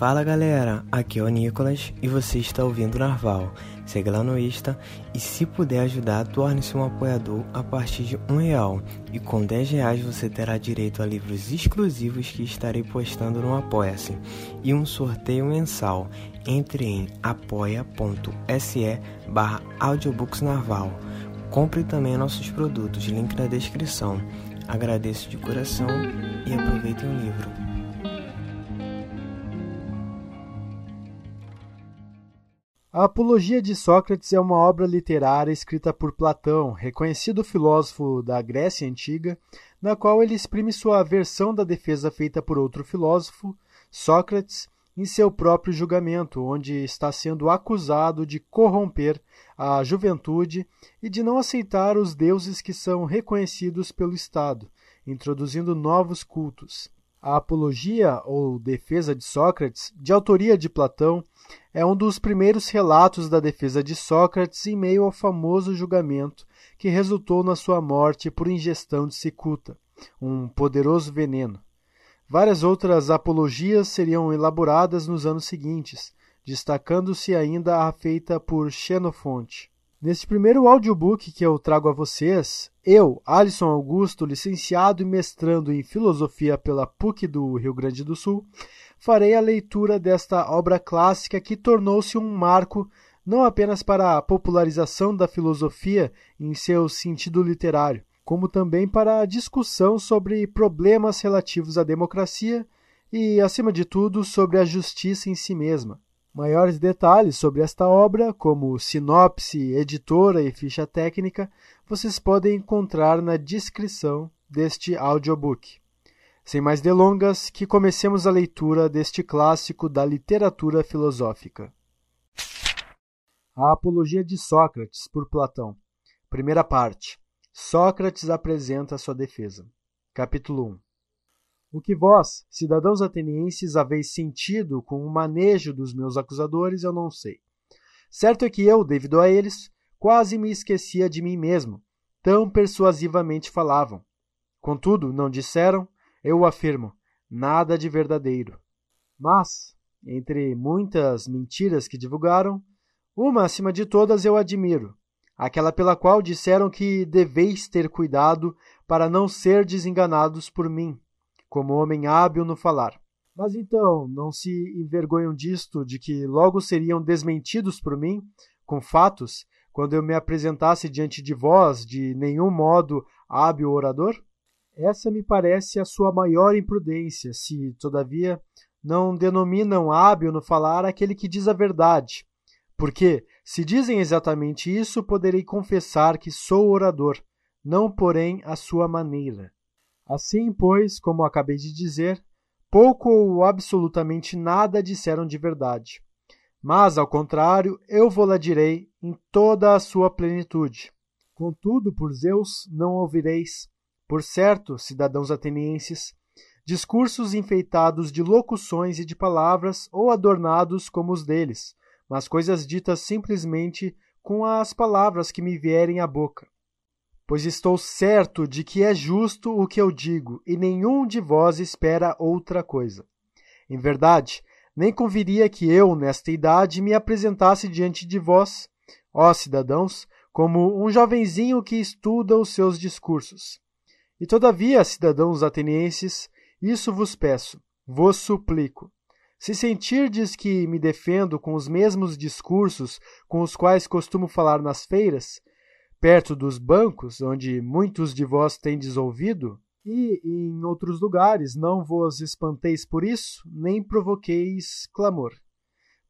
Fala galera, aqui é o Nicolas e você está ouvindo Narval. Segue lá no Insta e se puder ajudar, torne-se um apoiador a partir de um real. E com 10 reais você terá direito a livros exclusivos que estarei postando no Apoia-se e um sorteio mensal. Entre em apoia.se barra audiobooksnarval. Compre também nossos produtos, link na descrição. Agradeço de coração e aproveitem o livro. A Apologia de Sócrates é uma obra literária escrita por Platão, reconhecido filósofo da Grécia Antiga, na qual ele exprime sua versão da defesa feita por outro filósofo, Sócrates, em seu próprio julgamento, onde está sendo acusado de corromper a juventude e de não aceitar os deuses que são reconhecidos pelo Estado, introduzindo novos cultos. A Apologia, ou Defesa de Sócrates, de autoria de Platão, é um dos primeiros relatos da defesa de Sócrates em meio ao famoso julgamento que resultou na sua morte por ingestão de cicuta, um poderoso veneno. Várias outras apologias seriam elaboradas nos anos seguintes, destacando-se ainda a feita por Xenofonte. Neste primeiro audiobook que eu trago a vocês, eu, Alisson Augusto, licenciado e mestrando em filosofia pela PUC do Rio Grande do Sul, farei a leitura desta obra clássica que tornou-se um marco não apenas para a popularização da filosofia em seu sentido literário, como também para a discussão sobre problemas relativos à democracia e, acima de tudo, sobre a justiça em si mesma. Maiores detalhes sobre esta obra, como sinopse, editora e ficha técnica, vocês podem encontrar na descrição deste audiobook. Sem mais delongas, que comecemos a leitura deste clássico da literatura filosófica. A Apologia de Sócrates, por Platão. Primeira parte. Sócrates apresenta sua defesa. Capítulo 1. O que vós, cidadãos atenienses, haveis sentido com o manejo dos meus acusadores, eu não sei. Certo é que eu, devido a eles, quase me esquecia de mim mesmo, tão persuasivamente falavam. Contudo, não disseram, eu afirmo, nada de verdadeiro. Mas, entre muitas mentiras que divulgaram, uma acima de todas eu admiro, aquela pela qual disseram que deveis ter cuidado para não ser desenganados por mim como homem hábil no falar. Mas então, não se envergonham disto, de que logo seriam desmentidos por mim, com fatos, quando eu me apresentasse diante de vós de nenhum modo hábil orador? Essa me parece a sua maior imprudência, se, todavia, não denominam hábil no falar aquele que diz a verdade. Porque, se dizem exatamente isso, poderei confessar que sou orador, não, porém, a sua maneira. Assim, pois, como acabei de dizer, pouco ou absolutamente nada disseram de verdade. Mas, ao contrário, eu vou-la direi em toda a sua plenitude. Contudo, por Zeus, não ouvireis, por certo, cidadãos atenienses, discursos enfeitados de locuções e de palavras ou adornados como os deles, mas coisas ditas simplesmente com as palavras que me vierem à boca pois estou certo de que é justo o que eu digo, e nenhum de vós espera outra coisa. Em verdade, nem conviria que eu, nesta idade, me apresentasse diante de vós, ó cidadãos, como um jovenzinho que estuda os seus discursos. E todavia, cidadãos atenienses, isso vos peço, vos suplico. Se sentirdes que me defendo com os mesmos discursos com os quais costumo falar nas feiras, perto dos bancos, onde muitos de vós tendes ouvido, e em outros lugares não vos espanteis por isso, nem provoqueis clamor.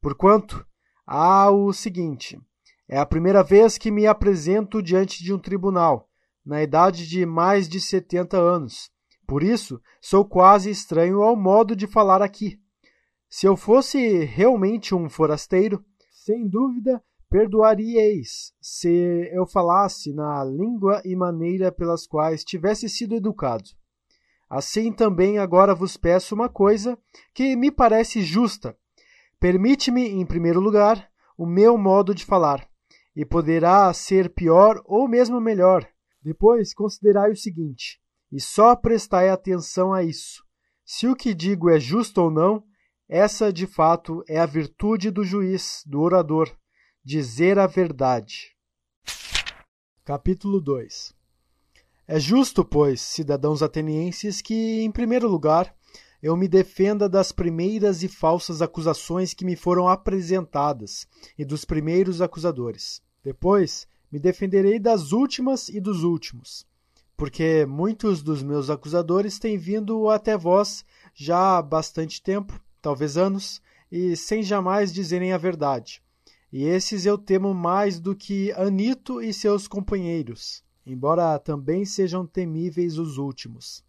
Porquanto, há o seguinte: é a primeira vez que me apresento diante de um tribunal, na idade de mais de setenta anos. Por isso, sou quase estranho ao modo de falar aqui. Se eu fosse realmente um forasteiro, sem dúvida Perdoaríeis se eu falasse na língua e maneira pelas quais tivesse sido educado. Assim também agora vos peço uma coisa que me parece justa. Permite-me, em primeiro lugar, o meu modo de falar, e poderá ser pior ou mesmo melhor. Depois considerai o seguinte, e só prestai atenção a isso. Se o que digo é justo ou não, Essa, de fato, é a virtude do juiz, do orador, dizer a verdade. Capítulo 2 É justo, pois, cidadãos atenienses, que, em primeiro lugar, eu me defenda das primeiras e falsas acusações que me foram apresentadas e dos primeiros acusadores. Depois, me defenderei das últimas e dos últimos, porque muitos dos meus acusadores têm vindo até vós já há bastante tempo talvez anos, e sem jamais dizerem a verdade. E esses eu temo mais do que Anito e seus companheiros, embora também sejam temíveis os últimos.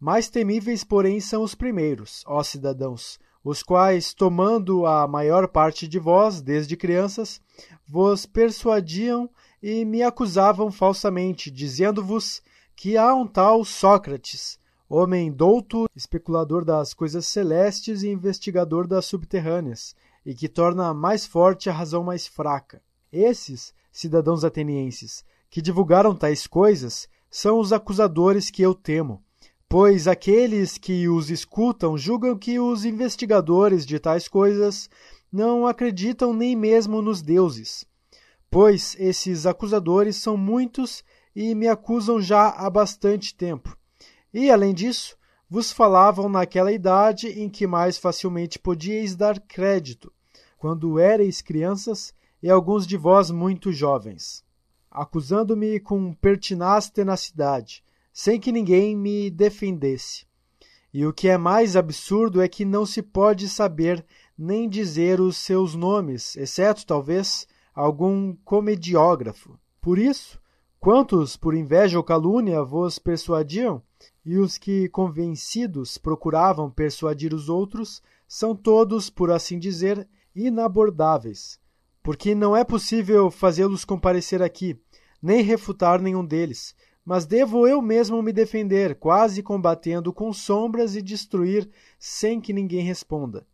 Mais temíveis, porém, são os primeiros, ó cidadãos, os quais, tomando a maior parte de vós, desde crianças, vos persuadiam e me acusavam falsamente, dizendo-vos que há um tal Sócrates, homem douto, especulador das coisas celestes e investigador das subterrâneas, e que torna mais forte a razão mais fraca. Esses, cidadãos atenienses, que divulgaram tais coisas, são os acusadores que eu temo, pois aqueles que os escutam julgam que os investigadores de tais coisas não acreditam nem mesmo nos deuses. Pois esses acusadores são muitos e me acusam já há bastante tempo. E, além disso, vos falavam naquela idade em que mais facilmente podíeis dar crédito, quando éreis crianças e alguns de vós muito jovens, acusando-me com pertinaz tenacidade, sem que ninguém me defendesse. E o que é mais absurdo é que não se pode saber nem dizer os seus nomes, exceto, talvez, algum comediógrafo. Por isso, quantos por inveja ou calúnia vos persuadiam, e os que, convencidos, procuravam persuadir os outros, são todos, por assim dizer, inabordáveis, porque não é possível fazê-los comparecer aqui, nem refutar nenhum deles, mas devo eu mesmo me defender, quase combatendo com sombras e destruir sem que ninguém responda.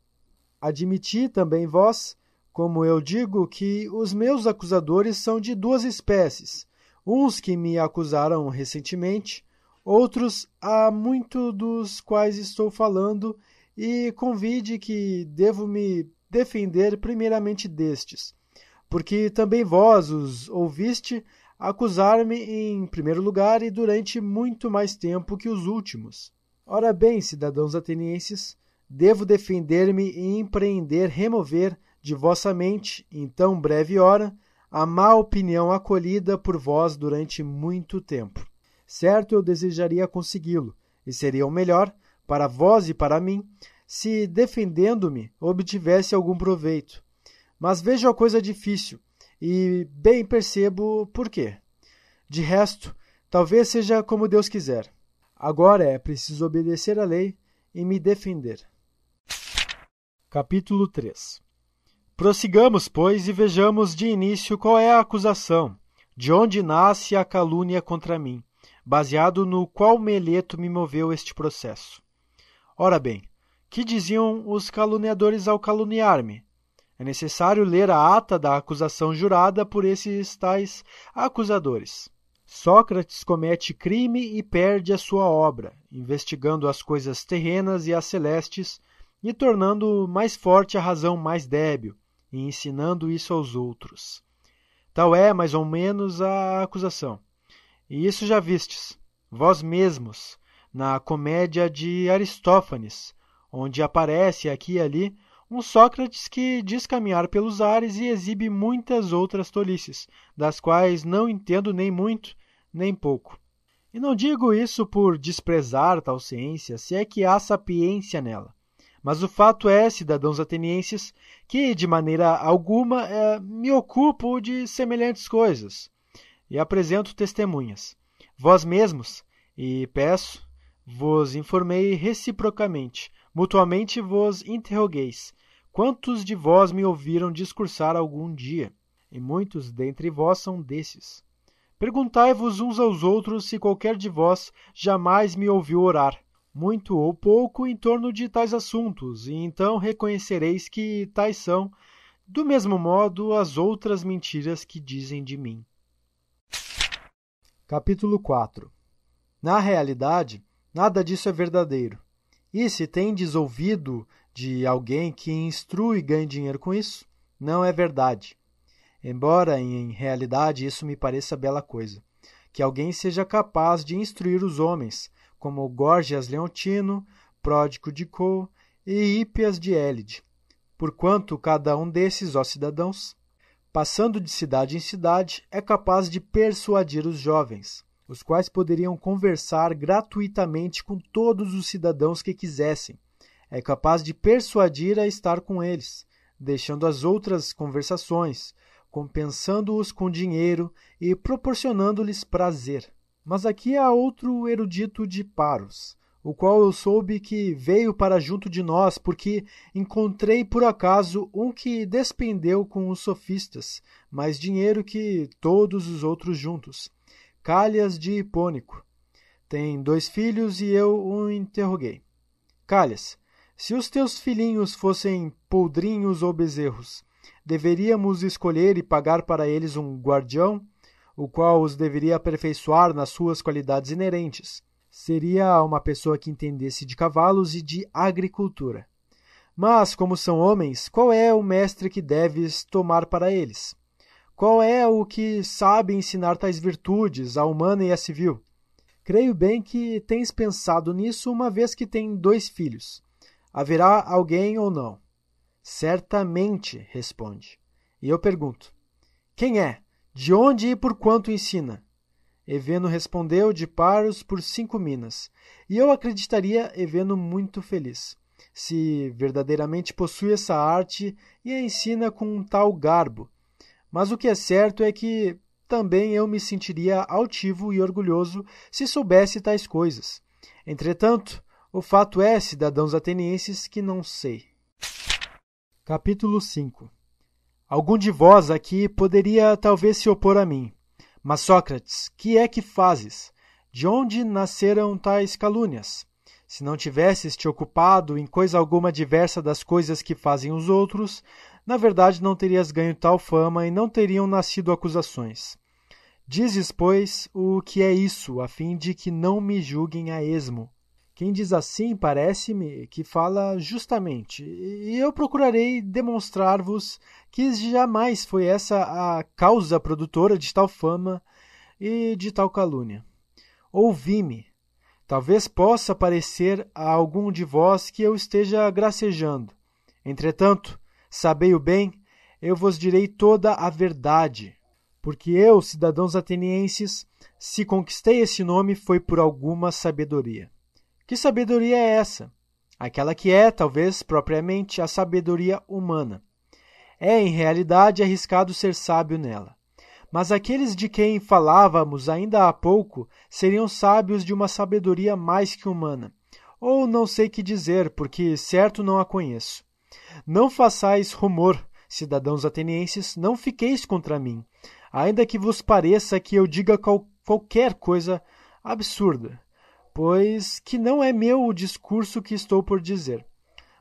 Admiti também vós, como eu digo, que os meus acusadores são de duas espécies, uns que me acusaram recentemente, outros há muito dos quais estou falando, e convide que devo me defender primeiramente destes, porque também vós os ouviste acusar-me em primeiro lugar e durante muito mais tempo que os últimos. Ora bem, cidadãos atenienses, devo defender-me e empreender remover de vossa mente, em tão breve hora, a má opinião acolhida por vós durante muito tempo. Certo, eu desejaria consegui-lo, e seria o melhor, para vós e para mim, se, defendendo-me, obtivesse algum proveito. Mas vejo a coisa difícil, e bem percebo por quê. De resto, talvez seja como Deus quiser. Agora é preciso obedecer à lei e me defender. Capítulo 3 Prossigamos, pois, e vejamos de início qual é a acusação, de onde nasce a calúnia contra mim baseado no qual meleto me moveu este processo. Ora bem, que diziam os caluniadores ao caluniar-me? É necessário ler a ata da acusação jurada por esses tais acusadores. Sócrates comete crime e perde a sua obra, investigando as coisas terrenas e as celestes e tornando mais forte a razão mais débil, e ensinando isso aos outros. Tal é, mais ou menos, a acusação. E isso já vistes, vós mesmos, na comédia de Aristófanes, onde aparece aqui e ali um Sócrates que diz caminhar pelos ares e exibe muitas outras tolices, das quais não entendo nem muito, nem pouco. E não digo isso por desprezar tal ciência, se é que há sapiência nela. Mas o fato é, cidadãos atenienses, que de maneira alguma é, me ocupo de semelhantes coisas e apresento testemunhas. Vós mesmos, e peço, vos informei reciprocamente, mutuamente vos interrogueis. Quantos de vós me ouviram discursar algum dia? E muitos dentre vós são desses. Perguntai-vos uns aos outros se qualquer de vós jamais me ouviu orar, muito ou pouco, em torno de tais assuntos, e então reconhecereis que tais são, do mesmo modo, as outras mentiras que dizem de mim. Capítulo 4 Na realidade, nada disso é verdadeiro. E se tendes ouvido de alguém que instrui e ganha dinheiro com isso? Não é verdade. Embora em realidade isso me pareça bela coisa, que alguém seja capaz de instruir os homens, como Gorgias Leontino, Pródico de Co e Hípias de Élide, porquanto cada um desses, ó cidadãos, passando de cidade em cidade, é capaz de persuadir os jovens, os quais poderiam conversar gratuitamente com todos os cidadãos que quisessem. É capaz de persuadir a estar com eles, deixando as outras conversações, compensando-os com dinheiro e proporcionando-lhes prazer. Mas aqui há outro erudito de Paros, o qual eu soube que veio para junto de nós, porque encontrei por acaso um que despendeu com os sofistas mais dinheiro que todos os outros juntos. Calhas de Hipônico. Tem dois filhos e eu o interroguei. Calhas, se os teus filhinhos fossem poldrinhos ou bezerros, deveríamos escolher e pagar para eles um guardião, o qual os deveria aperfeiçoar nas suas qualidades inerentes. Seria uma pessoa que entendesse de cavalos e de agricultura. Mas, como são homens, qual é o mestre que deves tomar para eles? Qual é o que sabe ensinar tais virtudes, a humana e a civil? Creio bem que tens pensado nisso uma vez que tem dois filhos. Haverá alguém ou não? Certamente, responde. E eu pergunto: Quem é? De onde e por quanto ensina? Eveno respondeu de Paros por cinco minas. E eu acreditaria Eveno muito feliz, se verdadeiramente possui essa arte e a ensina com um tal garbo mas o que é certo é que também eu me sentiria altivo e orgulhoso se soubesse tais coisas. Entretanto, o fato é, cidadãos atenienses, que não sei. Capítulo 5 Algum de vós aqui poderia talvez se opor a mim. Mas, Sócrates, que é que fazes? De onde nasceram tais calúnias? Se não tivesses te ocupado em coisa alguma diversa das coisas que fazem os outros, na verdade não terias ganho tal fama e não teriam nascido acusações. Dizes, pois, o que é isso, a fim de que não me julguem a esmo. Quem diz assim parece-me que fala justamente, e eu procurarei demonstrar-vos que jamais foi essa a causa produtora de tal fama e de tal calúnia. Ouvi-me. Talvez possa parecer a algum de vós que eu esteja gracejando. Entretanto, Sabei-o bem, eu vos direi toda a verdade. Porque eu, cidadãos atenienses, se conquistei esse nome foi por alguma sabedoria. Que sabedoria é essa? Aquela que é, talvez, propriamente a sabedoria humana. É, em realidade, arriscado ser sábio nela. Mas aqueles de quem falávamos ainda há pouco seriam sábios de uma sabedoria mais que humana. Ou não sei que dizer, porque certo não a conheço. Não façais rumor, cidadãos atenienses, não fiqueis contra mim, ainda que vos pareça que eu diga qual, qualquer coisa absurda, pois que não é meu o discurso que estou por dizer,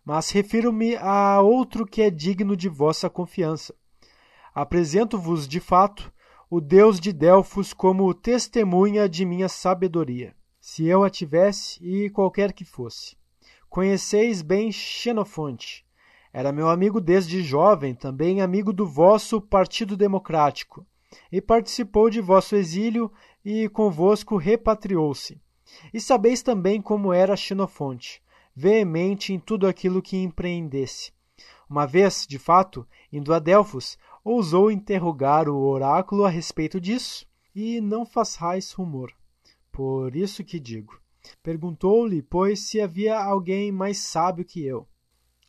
mas refiro-me a outro que é digno de vossa confiança. Apresento-vos, de fato, o Deus de Delfos como testemunha de minha sabedoria, se eu a tivesse e qualquer que fosse. Conheceis bem Xenofonte, era meu amigo desde jovem, também amigo do vosso Partido Democrático, e participou de vosso exílio e convosco repatriou-se. E sabeis também como era Xenofonte, veemente em tudo aquilo que empreendesse. Uma vez, de fato, indo a Delfos, ousou interrogar o oráculo a respeito disso, e não façais rumor. Por isso que digo. Perguntou-lhe, pois, se havia alguém mais sábio que eu.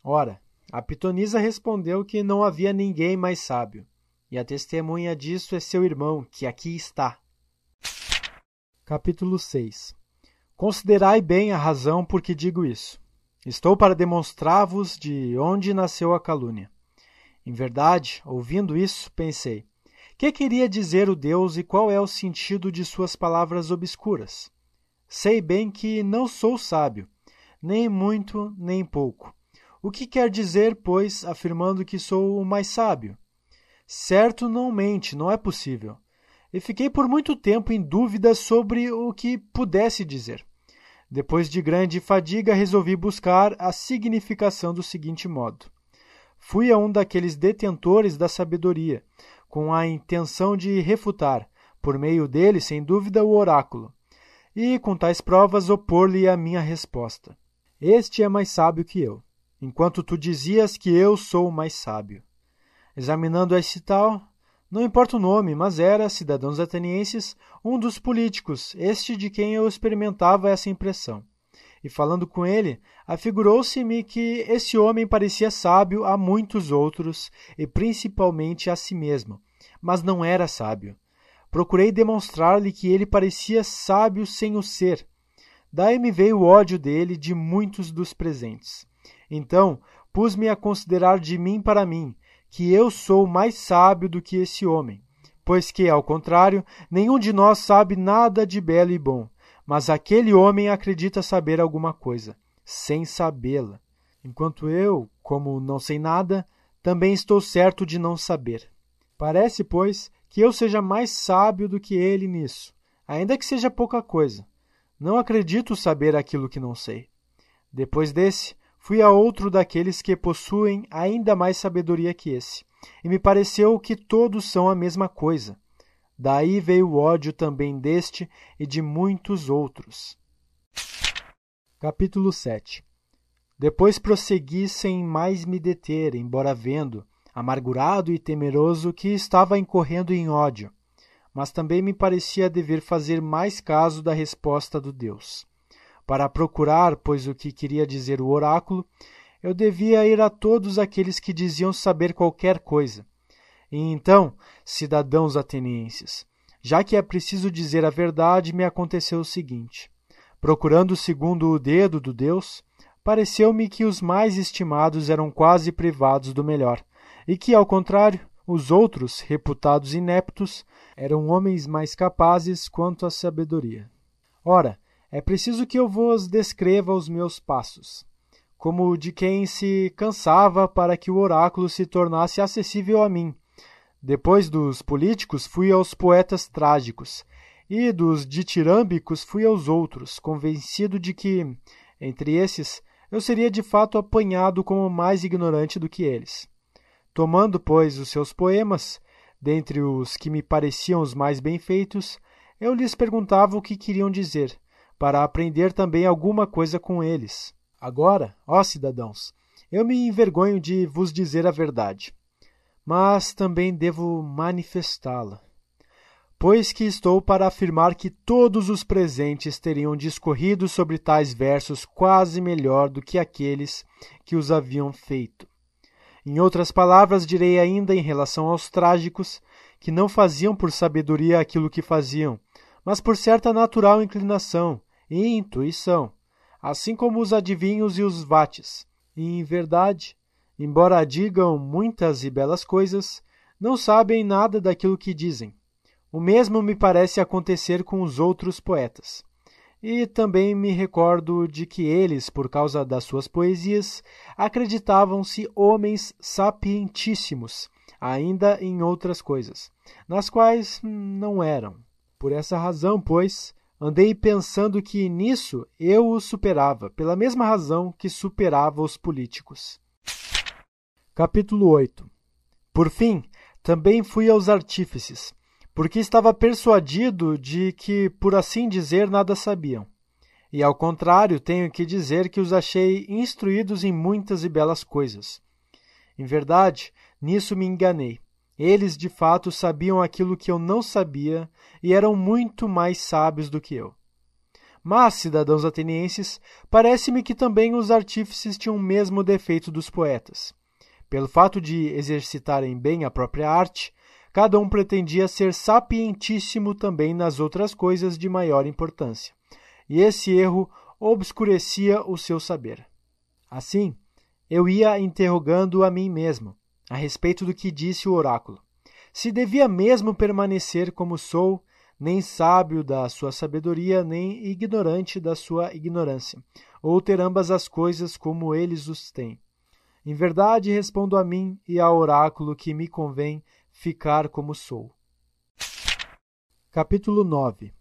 Ora, a pitonisa respondeu que não havia ninguém mais sábio, e a testemunha disso é seu irmão, que aqui está. Capítulo 6 Considerai bem a razão por que digo isso. Estou para demonstrar-vos de onde nasceu a calúnia. Em verdade, ouvindo isso, pensei: que queria dizer o Deus e qual é o sentido de suas palavras obscuras? Sei bem que não sou sábio, nem muito, nem pouco o que quer dizer, pois, afirmando que sou o mais sábio? Certo não mente, não é possível. E fiquei por muito tempo em dúvida sobre o que pudesse dizer. Depois de grande fadiga, resolvi buscar a significação do seguinte modo: Fui a um daqueles detentores da sabedoria, com a intenção de refutar, por meio dele, sem dúvida, o oráculo, e com tais provas opor-lhe a minha resposta. Este é mais sábio que eu, enquanto tu dizias que eu sou mais sábio. Examinando esse tal, não importa o nome, mas era, cidadãos atenienses, um dos políticos, este de quem eu experimentava essa impressão. E falando com ele, afigurou-se-me que esse homem parecia sábio a muitos outros, e principalmente a si mesmo, mas não era sábio. Procurei demonstrar-lhe que ele parecia sábio sem o ser. Daí me veio o ódio dele de muitos dos presentes. Então, pus-me a considerar de mim para mim, que eu sou mais sábio do que esse homem, pois que, ao contrário, nenhum de nós sabe nada de belo e bom, mas aquele homem acredita saber alguma coisa, sem sabê-la, enquanto eu, como não sei nada, também estou certo de não saber. Parece, pois, que eu seja mais sábio do que ele nisso, ainda que seja pouca coisa. Não acredito saber aquilo que não sei. Depois desse, fui a outro daqueles que possuem ainda mais sabedoria que esse, e me pareceu que todos são a mesma coisa. Daí veio o ódio também deste e de muitos outros. Capítulo 7 Depois prossegui sem mais me deter, embora vendo, amargurado e temeroso, que estava incorrendo em ódio, mas também me parecia dever fazer mais caso da resposta do Deus. Para procurar, pois, o que queria dizer o oráculo, eu devia ir a todos aqueles que diziam saber qualquer coisa. E então, cidadãos atenienses, já que é preciso dizer a verdade, me aconteceu o seguinte: procurando segundo o dedo do Deus, pareceu-me que os mais estimados eram quase privados do melhor, e que, ao contrário, os outros, reputados ineptos, eram homens mais capazes quanto à sabedoria. Ora, é preciso que eu vos descreva os meus passos, como de quem se cansava para que o oráculo se tornasse acessível a mim. Depois dos políticos, fui aos poetas trágicos, e dos ditirâmbicos fui aos outros, convencido de que, entre esses, eu seria de fato apanhado como mais ignorante do que eles. Tomando, pois, os seus poemas, dentre os que me pareciam os mais bem feitos, eu lhes perguntava o que queriam dizer, para aprender também alguma coisa com eles. Agora, ó cidadãos, eu me envergonho de vos dizer a verdade, mas também devo manifestá-la. Pois que estou para afirmar que todos os presentes teriam discorrido sobre tais versos quase melhor do que aqueles que os haviam feito. Em outras palavras, direi ainda em relação aos trágicos, que não faziam por sabedoria aquilo que faziam, mas por certa natural inclinação, e intuição, assim como os adivinhos e os vates. E, em verdade, embora digam muitas e belas coisas, não sabem nada daquilo que dizem. O mesmo me parece acontecer com os outros poetas. E também me recordo de que eles, por causa das suas poesias, acreditavam-se homens sapientíssimos, ainda em outras coisas, nas quais não eram. Por essa razão, pois, Andei pensando que nisso eu os superava, pela mesma razão que superava os políticos. Capítulo 8 Por fim, também fui aos artífices, porque estava persuadido de que, por assim dizer, nada sabiam. E ao contrário, tenho que dizer que os achei instruídos em muitas e belas coisas. Em verdade, nisso me enganei. Eles de fato sabiam aquilo que eu não sabia e eram muito mais sábios do que eu. Mas, cidadãos atenienses, parece-me que também os artífices tinham o mesmo defeito dos poetas. Pelo fato de exercitarem bem a própria arte, cada um pretendia ser sapientíssimo também nas outras coisas de maior importância, e esse erro obscurecia o seu saber. Assim, eu ia interrogando a mim mesmo, a respeito do que disse o oráculo. Se devia mesmo permanecer como sou, nem sábio da sua sabedoria, nem ignorante da sua ignorância, ou ter ambas as coisas como eles os têm. Em verdade, respondo a mim e ao oráculo que me convém ficar como sou. Capítulo 9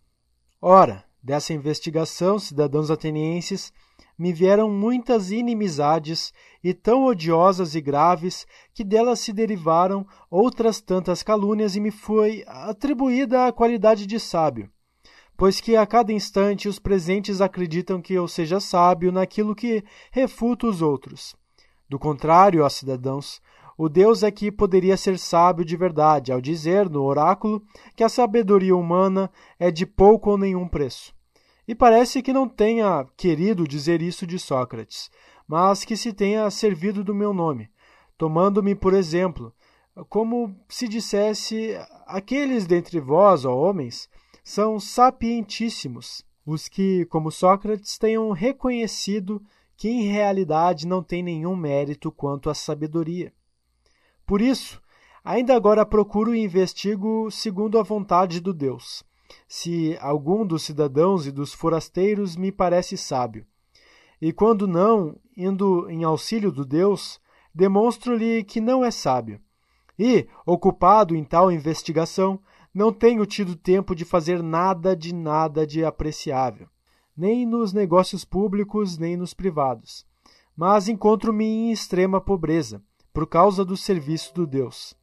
Ora, Dessa investigação, cidadãos atenienses, me vieram muitas inimizades e tão odiosas e graves que delas se derivaram outras tantas calúnias e me foi atribuída a qualidade de sábio. Pois que a cada instante os presentes acreditam que eu seja sábio naquilo que refuta os outros. Do contrário, ó cidadãos, o Deus é que poderia ser sábio de verdade, ao dizer no oráculo que a sabedoria humana é de pouco ou nenhum preço. E parece que não tenha querido dizer isso de Sócrates, mas que se tenha servido do meu nome, tomando-me por exemplo, como se dissesse: aqueles dentre vós, ó homens, são sapientíssimos, os que, como Sócrates, tenham reconhecido que em realidade não tem nenhum mérito quanto à sabedoria. Por isso, ainda agora procuro e investigo segundo a vontade do Deus se algum dos cidadãos e dos forasteiros me parece sábio. E quando não, indo em auxílio do Deus, demonstro-lhe que não é sábio. E, ocupado em tal investigação, não tenho tido tempo de fazer nada de nada de apreciável, nem nos negócios públicos, nem nos privados. Mas encontro-me em extrema pobreza, por causa do serviço do Deus.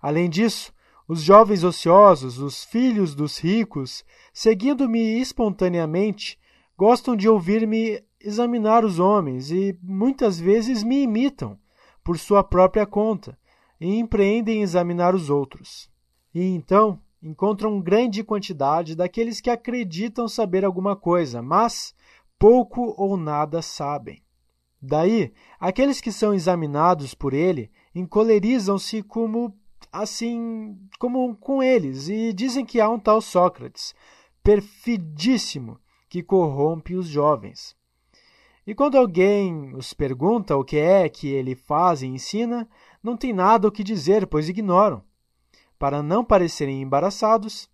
Além disso, os jovens ociosos, os filhos dos ricos, seguindo-me espontaneamente, gostam de ouvir-me examinar os homens e muitas vezes me imitam, por sua própria conta, e empreendem examinar os outros. E então encontram grande quantidade daqueles que acreditam saber alguma coisa, mas pouco ou nada sabem. Daí, aqueles que são examinados por ele encolerizam-se como assim como com eles e dizem que há um tal Sócrates, perfidíssimo, que corrompe os jovens. E quando alguém os pergunta o que é que ele faz e ensina, não tem nada o que dizer, pois ignoram. Para não parecerem embaraçados,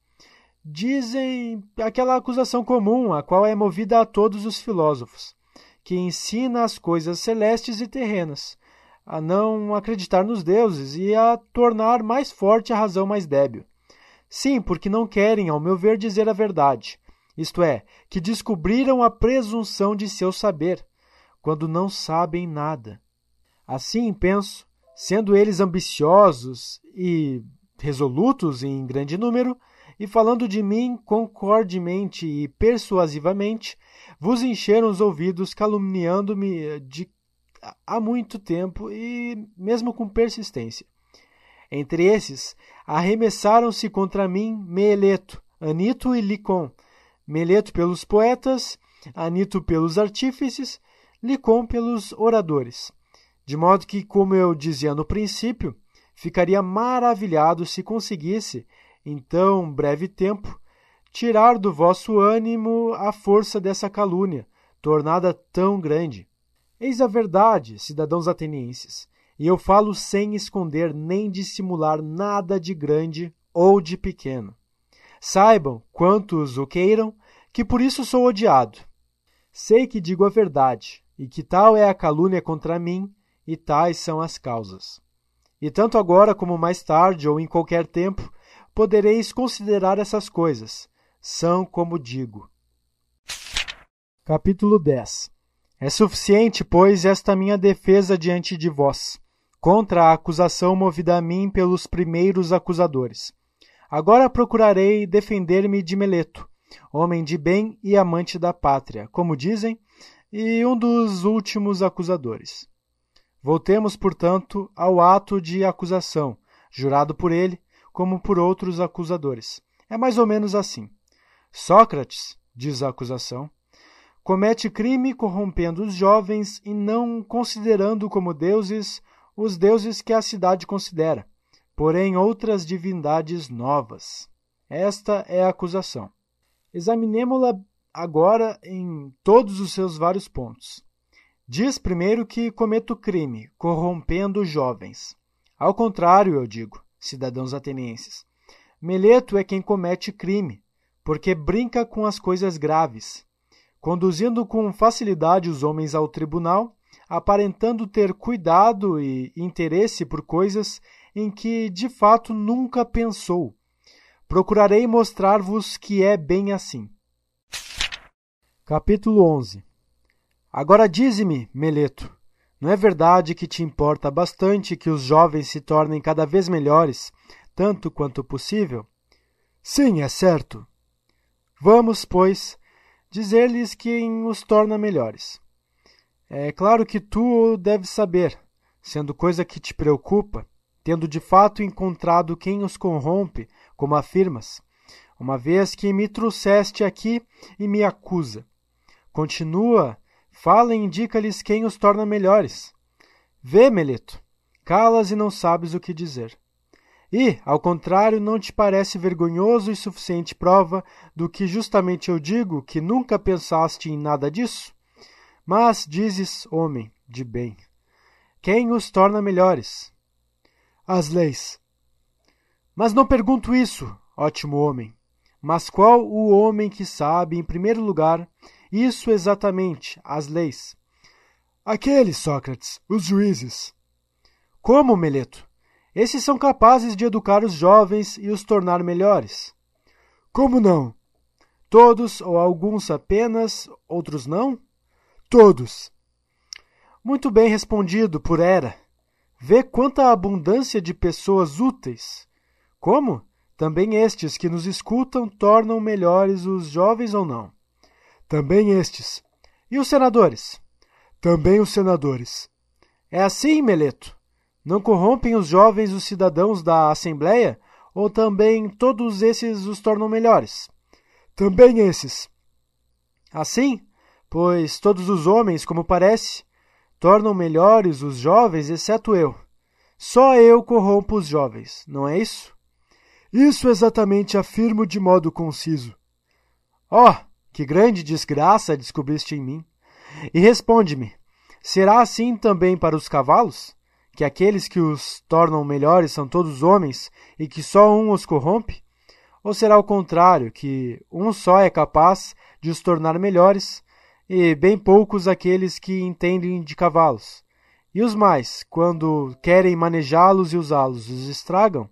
dizem aquela acusação comum, a qual é movida a todos os filósofos, que ensina as coisas celestes e terrenas, a não acreditar nos deuses e a tornar mais forte a razão mais débil. Sim, porque não querem, ao meu ver, dizer a verdade, isto é, que descobriram a presunção de seu saber, quando não sabem nada. Assim penso, sendo eles ambiciosos e resolutos em grande número, e falando de mim concordemente e persuasivamente, vos encheram os ouvidos caluniando-me de há muito tempo e mesmo com persistência. Entre esses, arremessaram-se contra mim Meleto, Anito e Licon. Meleto pelos poetas, Anito pelos artífices, Licon pelos oradores. De modo que, como eu dizia no princípio, ficaria maravilhado se conseguisse, em tão breve tempo, tirar do vosso ânimo a força dessa calúnia, tornada tão grande. Eis a verdade, cidadãos atenienses, e eu falo sem esconder nem dissimular nada de grande ou de pequeno. Saibam, quantos o queiram, que por isso sou odiado. Sei que digo a verdade, e que tal é a calúnia contra mim, e tais são as causas. E tanto agora como mais tarde ou em qualquer tempo, podereis considerar essas coisas. São como digo. Capítulo 10 é suficiente, pois, esta minha defesa diante de vós, contra a acusação movida a mim pelos primeiros acusadores. Agora procurarei defender-me de Meleto, homem de bem e amante da pátria, como dizem, e um dos últimos acusadores. Voltemos, portanto, ao ato de acusação, jurado por ele, como por outros acusadores. É mais ou menos assim. Sócrates, diz a acusação, comete crime corrompendo os jovens e não considerando como deuses os deuses que a cidade considera, porém outras divindades novas. Esta é a acusação. Examinemo-la agora em todos os seus vários pontos. Diz primeiro que cometo crime, corrompendo jovens. Ao contrário, eu digo, cidadãos atenienses, Meleto é quem comete crime, porque brinca com as coisas graves, conduzindo com facilidade os homens ao tribunal, aparentando ter cuidado e interesse por coisas em que de fato nunca pensou. Procurarei mostrar-vos que é bem assim. Capítulo 11 Agora dize-me, Meleto, não é verdade que te importa bastante que os jovens se tornem cada vez melhores, tanto quanto possível? Sim, é certo. Vamos, pois, dizer-lhes quem os torna melhores. É claro que tu deves saber, sendo coisa que te preocupa, tendo de fato encontrado quem os corrompe, como afirmas, uma vez que me trouxeste aqui e me acusa. Continua, fala e indica-lhes quem os torna melhores. Vê, Meleto, calas e não sabes o que dizer. E, ao contrário, não te parece vergonhoso e suficiente prova do que justamente eu digo que nunca pensaste em nada disso? Mas dizes, homem de bem, quem os torna melhores? As leis. Mas não pergunto isso, ótimo homem. Mas qual o homem que sabe, em primeiro lugar, isso exatamente, as leis? Aqueles, Sócrates, os juízes. Como, Meleto? Esses são capazes de educar os jovens e os tornar melhores. Como não? Todos ou alguns apenas, outros não? Todos. Muito bem respondido por Hera. Vê quanta abundância de pessoas úteis. Como? Também estes que nos escutam tornam melhores os jovens ou não? Também estes. E os senadores? Também os senadores. É assim, Meleto? Não corrompem os jovens os cidadãos da Assembleia? Ou também todos esses os tornam melhores? Também esses. Assim, pois todos os homens, como parece, tornam melhores os jovens, exceto eu. Só eu corrompo os jovens, não é isso? Isso exatamente afirmo de modo conciso. Oh, que grande desgraça descobriste em mim! E responde-me: será assim também para os cavalos? Que aqueles que os tornam melhores são todos homens e que só um os corrompe? Ou será o contrário, que um só é capaz de os tornar melhores e bem poucos aqueles que entendem de cavalos? E os mais, quando querem manejá-los e usá-los, os estragam?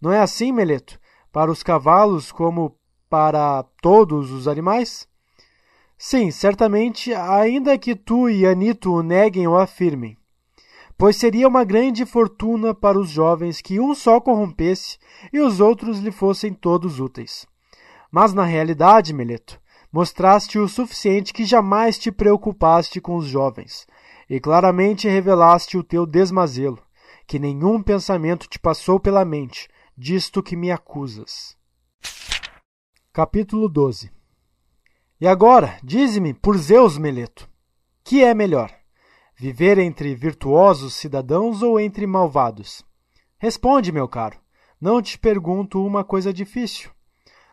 Não é assim, Meleto, para os cavalos como para todos os animais? Sim, certamente, ainda que tu e Anito o neguem ou afirmem pois seria uma grande fortuna para os jovens que um só corrompesse e os outros lhe fossem todos úteis. Mas na realidade, Meleto, mostraste o suficiente que jamais te preocupaste com os jovens, e claramente revelaste o teu desmazelo, que nenhum pensamento te passou pela mente, disto que me acusas. Capítulo 12 E agora, dize-me, por Zeus, Meleto, que é melhor? Viver entre virtuosos cidadãos ou entre malvados? Responde, meu caro. Não te pergunto uma coisa difícil.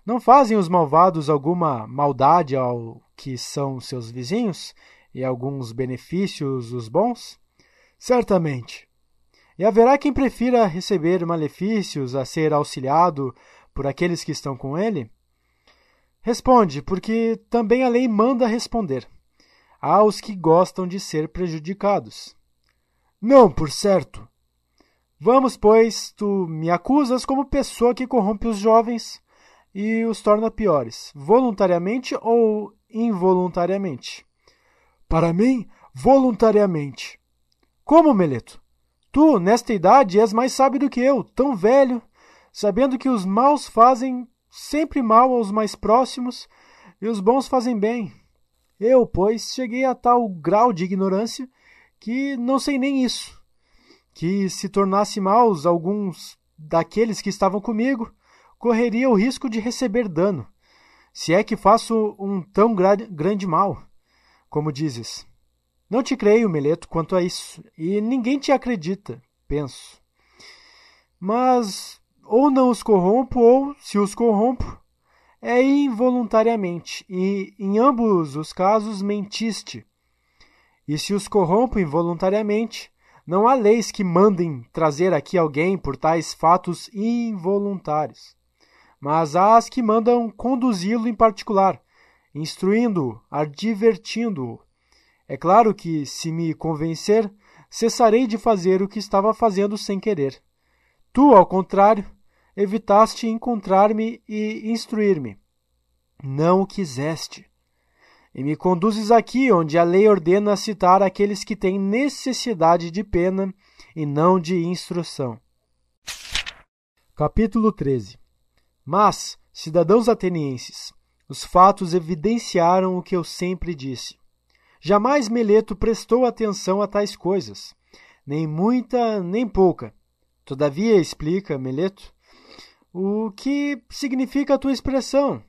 Não fazem os malvados alguma maldade ao que são seus vizinhos e alguns benefícios os bons? Certamente. E haverá quem prefira receber malefícios a ser auxiliado por aqueles que estão com ele? Responde, porque também a lei manda responder aos que gostam de ser prejudicados. Não, por certo. Vamos, pois, tu me acusas como pessoa que corrompe os jovens e os torna piores, voluntariamente ou involuntariamente? Para mim, voluntariamente. Como, Meleto? Tu, nesta idade, és mais sábio do que eu, tão velho, sabendo que os maus fazem sempre mal aos mais próximos e os bons fazem bem. Eu, pois, cheguei a tal grau de ignorância que não sei nem isso. Que se tornasse maus alguns daqueles que estavam comigo, correria o risco de receber dano, se é que faço um tão gra grande mal, como dizes. Não te creio, Meleto, quanto a isso, e ninguém te acredita, penso. Mas ou não os corrompo, ou, se os corrompo, é involuntariamente, e em ambos os casos mentiste. E se os corrompo involuntariamente, não há leis que mandem trazer aqui alguém por tais fatos involuntários, mas há as que mandam conduzi-lo em particular, instruindo-o, advertindo-o. É claro que, se me convencer, cessarei de fazer o que estava fazendo sem querer. Tu, ao contrário, evitaste encontrar-me e instruir-me. Não o quiseste. E me conduzes aqui onde a lei ordena citar aqueles que têm necessidade de pena e não de instrução. Capítulo 13 Mas, cidadãos atenienses, os fatos evidenciaram o que eu sempre disse. Jamais Meleto prestou atenção a tais coisas, nem muita, nem pouca. Todavia, explica Meleto, o que significa a tua expressão,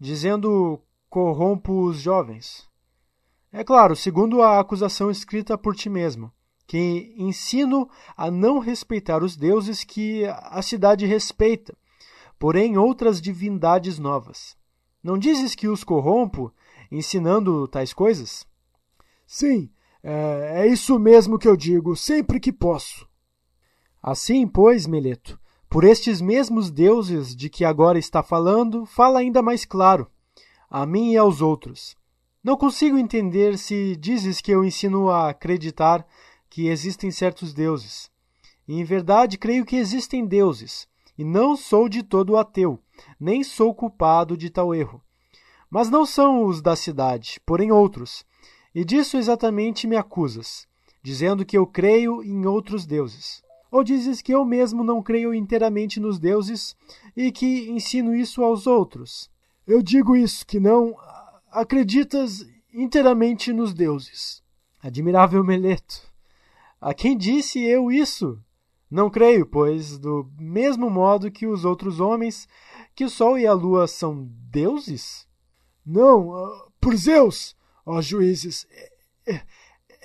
dizendo corrompo os jovens. É claro, segundo a acusação escrita por ti mesmo, que ensino a não respeitar os deuses que a cidade respeita, porém outras divindades novas. Não dizes que os corrompo, ensinando tais coisas? Sim, é, é isso mesmo que eu digo, sempre que posso. Assim, pois, Meleto, por estes mesmos deuses de que agora está falando, fala ainda mais claro, a mim e aos outros. Não consigo entender se dizes que eu ensino a acreditar que existem certos deuses. E, em verdade, creio que existem deuses, e não sou de todo ateu, nem sou culpado de tal erro. Mas não são os da cidade, porém outros. E disso exatamente me acusas, dizendo que eu creio em outros deuses. Ou dizes que eu mesmo não creio inteiramente nos deuses e que ensino isso aos outros? Eu digo isso, que não acreditas inteiramente nos deuses. Admirável Meleto. A quem disse eu isso? Não creio, pois, do mesmo modo que os outros homens, que o Sol e a Lua são deuses? Não, uh, por Zeus, ó juízes.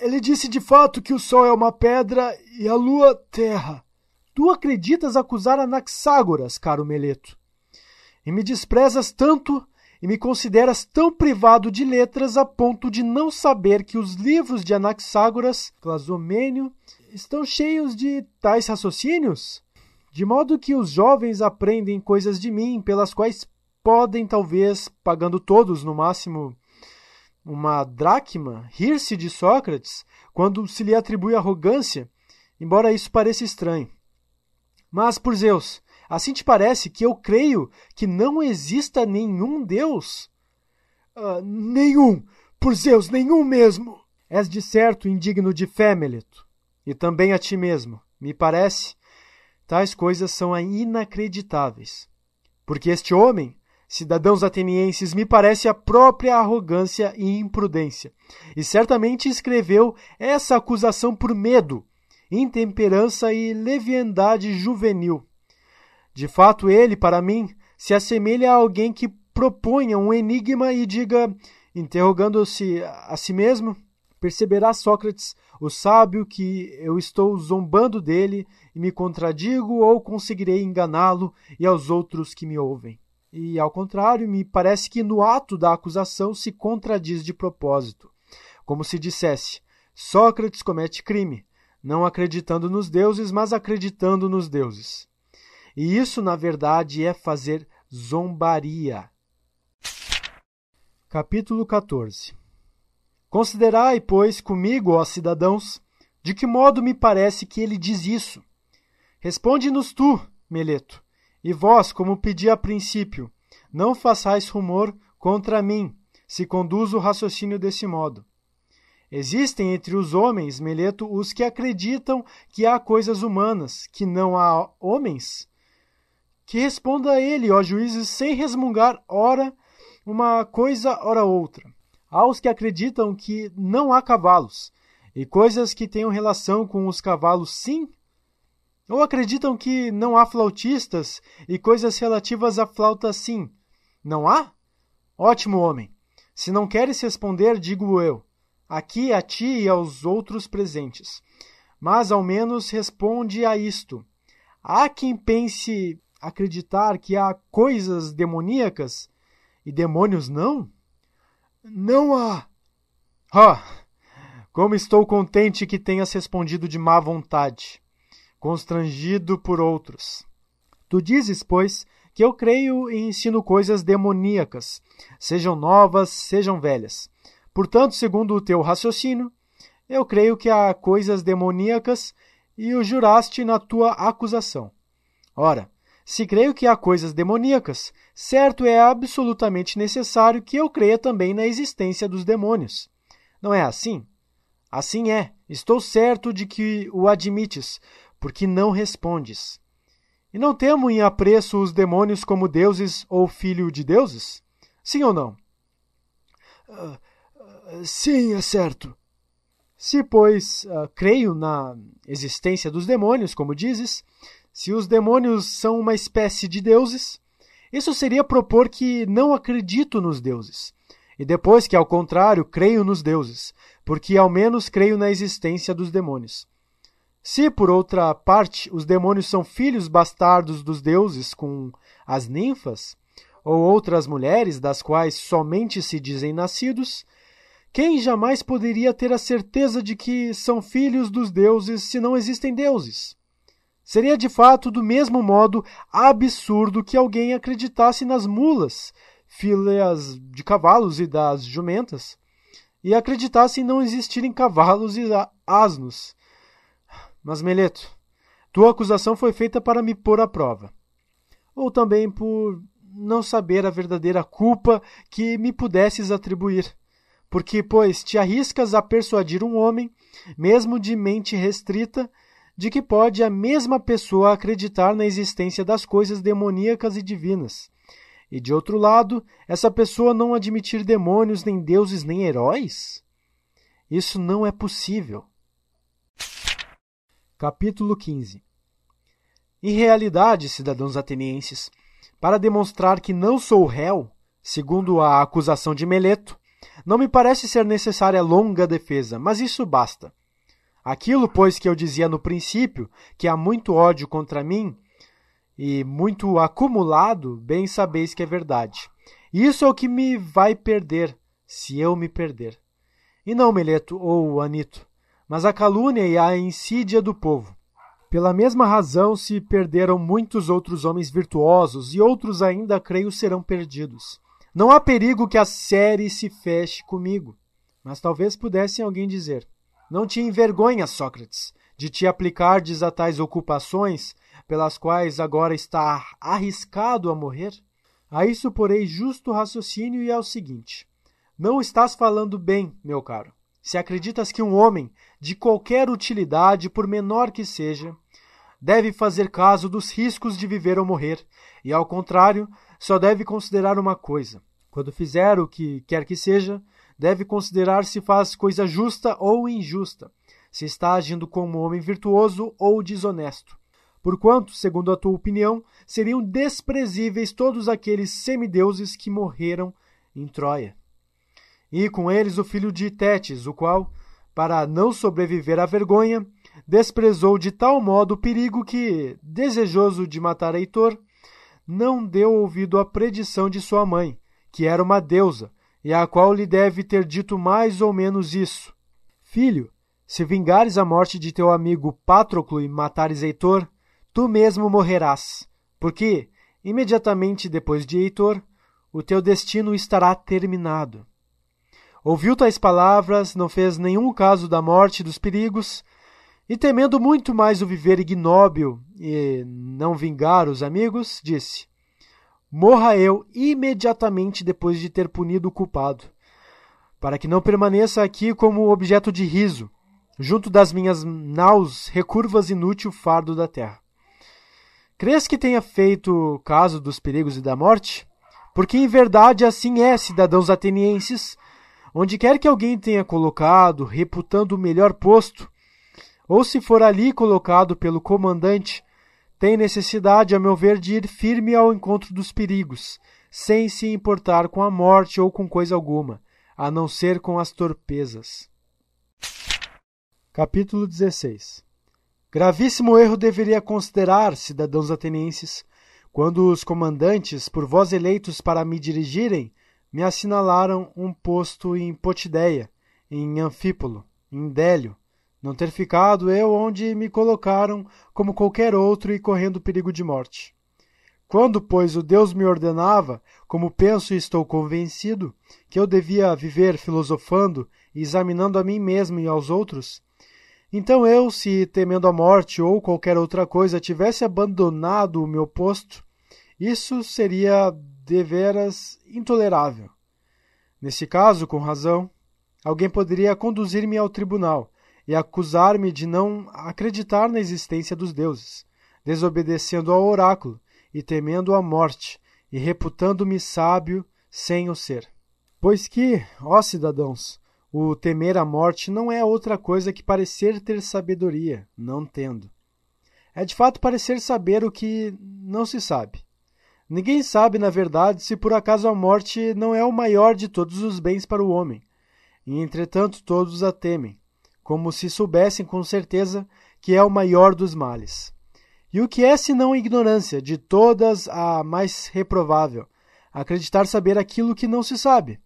Ele disse de fato que o Sol é uma pedra e a Lua terra. Tu acreditas acusar Anaxágoras, caro Meleto, e me desprezas tanto e me consideras tão privado de letras a ponto de não saber que os livros de Anaxágoras, Clasomênio estão cheios de tais raciocínios, de modo que os jovens aprendem coisas de mim pelas quais podem, talvez, pagando todos no máximo uma dracma, rir-se de Sócrates quando se lhe atribui arrogância, embora isso pareça estranho. Mas, por Zeus, assim te parece que eu creio que não exista nenhum Deus? Uh, nenhum, por Zeus, nenhum mesmo. És de certo indigno de fé, Meleto e também a ti mesmo. Me parece, tais coisas são inacreditáveis. Porque este homem, cidadãos atenienses, me parece a própria arrogância e imprudência, e certamente escreveu essa acusação por medo, intemperança e leviandade juvenil. De fato, ele, para mim, se assemelha a alguém que proponha um enigma e diga, interrogando-se a si mesmo, perceberá Sócrates o sábio que eu estou zombando dele e me contradigo ou conseguirei enganá-lo e aos outros que me ouvem. E, ao contrário, me parece que no ato da acusação se contradiz de propósito, como se dissesse: Sócrates comete crime, não acreditando nos deuses, mas acreditando nos deuses. E isso, na verdade, é fazer zombaria. Capítulo 14 Considerai, pois, comigo, ó cidadãos, de que modo me parece que ele diz isso. Responde-nos tu, Meleto, e vós, como pedi a princípio, não façais rumor contra mim, se conduzo o raciocínio desse modo. Existem entre os homens, Meleto, os que acreditam que há coisas humanas, que não há homens? Que responda a ele, ó juízes, sem resmungar, ora uma coisa, ora outra aos que acreditam que não há cavalos e coisas que tenham relação com os cavalos, sim? Ou acreditam que não há flautistas e coisas relativas à flauta, sim? Não há? Ótimo homem. Se não queres responder, digo eu, aqui a ti e aos outros presentes. Mas ao menos responde a isto. Há quem pense acreditar que há coisas demoníacas e demônios não? Não há. Ah, como estou contente que tenhas respondido de má vontade, constrangido por outros. Tu dizes, pois, que eu creio e ensino coisas demoníacas, sejam novas, sejam velhas. Portanto, segundo o teu raciocínio, eu creio que há coisas demoníacas e o juraste na tua acusação. Ora, Se creio que há coisas demoníacas, certo é absolutamente necessário que eu creia também na existência dos demônios. Não é assim? Assim é. Estou certo de que o admites, porque não respondes. E não temo em apreço os demônios como deuses ou filho de deuses? Sim ou não? Uh, sim, é certo. Se, pois, uh, creio na existência dos demônios, como dizes, se os demônios são uma espécie de deuses, isso seria propor que não acredito nos deuses. E depois que, ao contrário, creio nos deuses, porque ao menos creio na existência dos demônios. Se, por outra parte, os demônios são filhos bastardos dos deuses com as ninfas, ou outras mulheres das quais somente se dizem nascidos, quem jamais poderia ter a certeza de que são filhos dos deuses se não existem deuses? Seria de fato do mesmo modo absurdo que alguém acreditasse nas mulas, filhas de cavalos e das jumentas, e acreditasse não existirem cavalos e asnos mas, Meleto, tua acusação foi feita para me pôr à prova. Ou também por não saber a verdadeira culpa que me pudesses atribuir. Porque, pois, te arriscas a persuadir um homem, mesmo de mente restrita, de que pode a mesma pessoa acreditar na existência das coisas demoníacas e divinas. E de outro lado, essa pessoa não admitir demônios, nem deuses, nem heróis? Isso não é possível. Capítulo 15 Em realidade, cidadãos atenienses, para demonstrar que não sou réu, segundo a acusação de Meleto, não me parece ser necessária longa defesa, mas isso basta. Aquilo, pois, que eu dizia no princípio, que há muito ódio contra mim, e muito acumulado, bem sabeis que é verdade. Isso é o que me vai perder, se eu me perder. E não, Meleto ou Anito, mas a calúnia e a insídia do povo. Pela mesma razão se perderam muitos outros homens virtuosos, e outros ainda, creio, serão perdidos. Não há perigo que a série se feche comigo. Mas talvez pudesse alguém dizer: Não te envergonha, Sócrates, de te aplicardes a tais ocupações pelas quais agora está arriscado a morrer? A isso porei justo raciocínio e é o seguinte: Não estás falando bem, meu caro. Se acreditas que um homem, de qualquer utilidade, por menor que seja, deve fazer caso dos riscos de viver ou morrer, e ao contrário, só deve considerar uma coisa: quando fizer o que quer que seja, deve considerar se faz coisa justa ou injusta, se está agindo como homem virtuoso ou desonesto. Porquanto, segundo a tua opinião, seriam desprezíveis todos aqueles semideuses que morreram em Troia. E com eles o filho de Tétis, o qual, para não sobreviver à vergonha, desprezou de tal modo o perigo que, desejoso de matar Heitor, não deu ouvido à predição de sua mãe, que era uma deusa, e a qual lhe deve ter dito mais ou menos isso: Filho, se vingares a morte de teu amigo Patroclo e matares Heitor, tu mesmo morrerás, porque, imediatamente depois de Heitor, o teu destino estará terminado. Ouviu tais palavras, não fez nenhum caso da morte e dos perigos, e temendo muito mais o viver ignóbil e não vingar os amigos, disse: Morra eu imediatamente depois de ter punido o culpado, para que não permaneça aqui como objeto de riso, junto das minhas naus recurvas inútil fardo da terra. Crês que tenha feito caso dos perigos e da morte? Porque em verdade assim é, cidadãos atenienses, Onde quer que alguém tenha colocado, reputando o melhor posto, ou se for ali colocado pelo comandante, tem necessidade, a meu ver, de ir firme ao encontro dos perigos, sem se importar com a morte ou com coisa alguma, a não ser com as torpezas. Capítulo 16 Gravíssimo erro deveria considerar, cidadãos atenienses, quando os comandantes, por vós eleitos para me dirigirem, me assinalaram um posto em Potideia, em Anfípolo, em Délio, não ter ficado eu onde me colocaram como qualquer outro e correndo perigo de morte. Quando, pois, o Deus me ordenava, como penso e estou convencido, que eu devia viver filosofando e examinando a mim mesmo e aos outros, Então eu, se temendo a morte ou qualquer outra coisa tivesse abandonado o meu posto, isso seria deveras intolerável. Nesse caso, com razão, alguém poderia conduzir-me ao tribunal e acusar-me de não acreditar na existência dos deuses, desobedecendo ao oráculo e temendo a morte, e reputando-me sábio sem o ser. Pois que, ó cidadãos, o temer a morte não é outra coisa que parecer ter sabedoria, não tendo. É de fato parecer saber o que não se sabe. Ninguém sabe, na verdade, se por acaso a morte não é o maior de todos os bens para o homem. E entretanto todos a temem, como se soubessem com certeza que é o maior dos males. E o que é senão ignorância, de todas a mais reprovável, acreditar saber aquilo que não se sabe?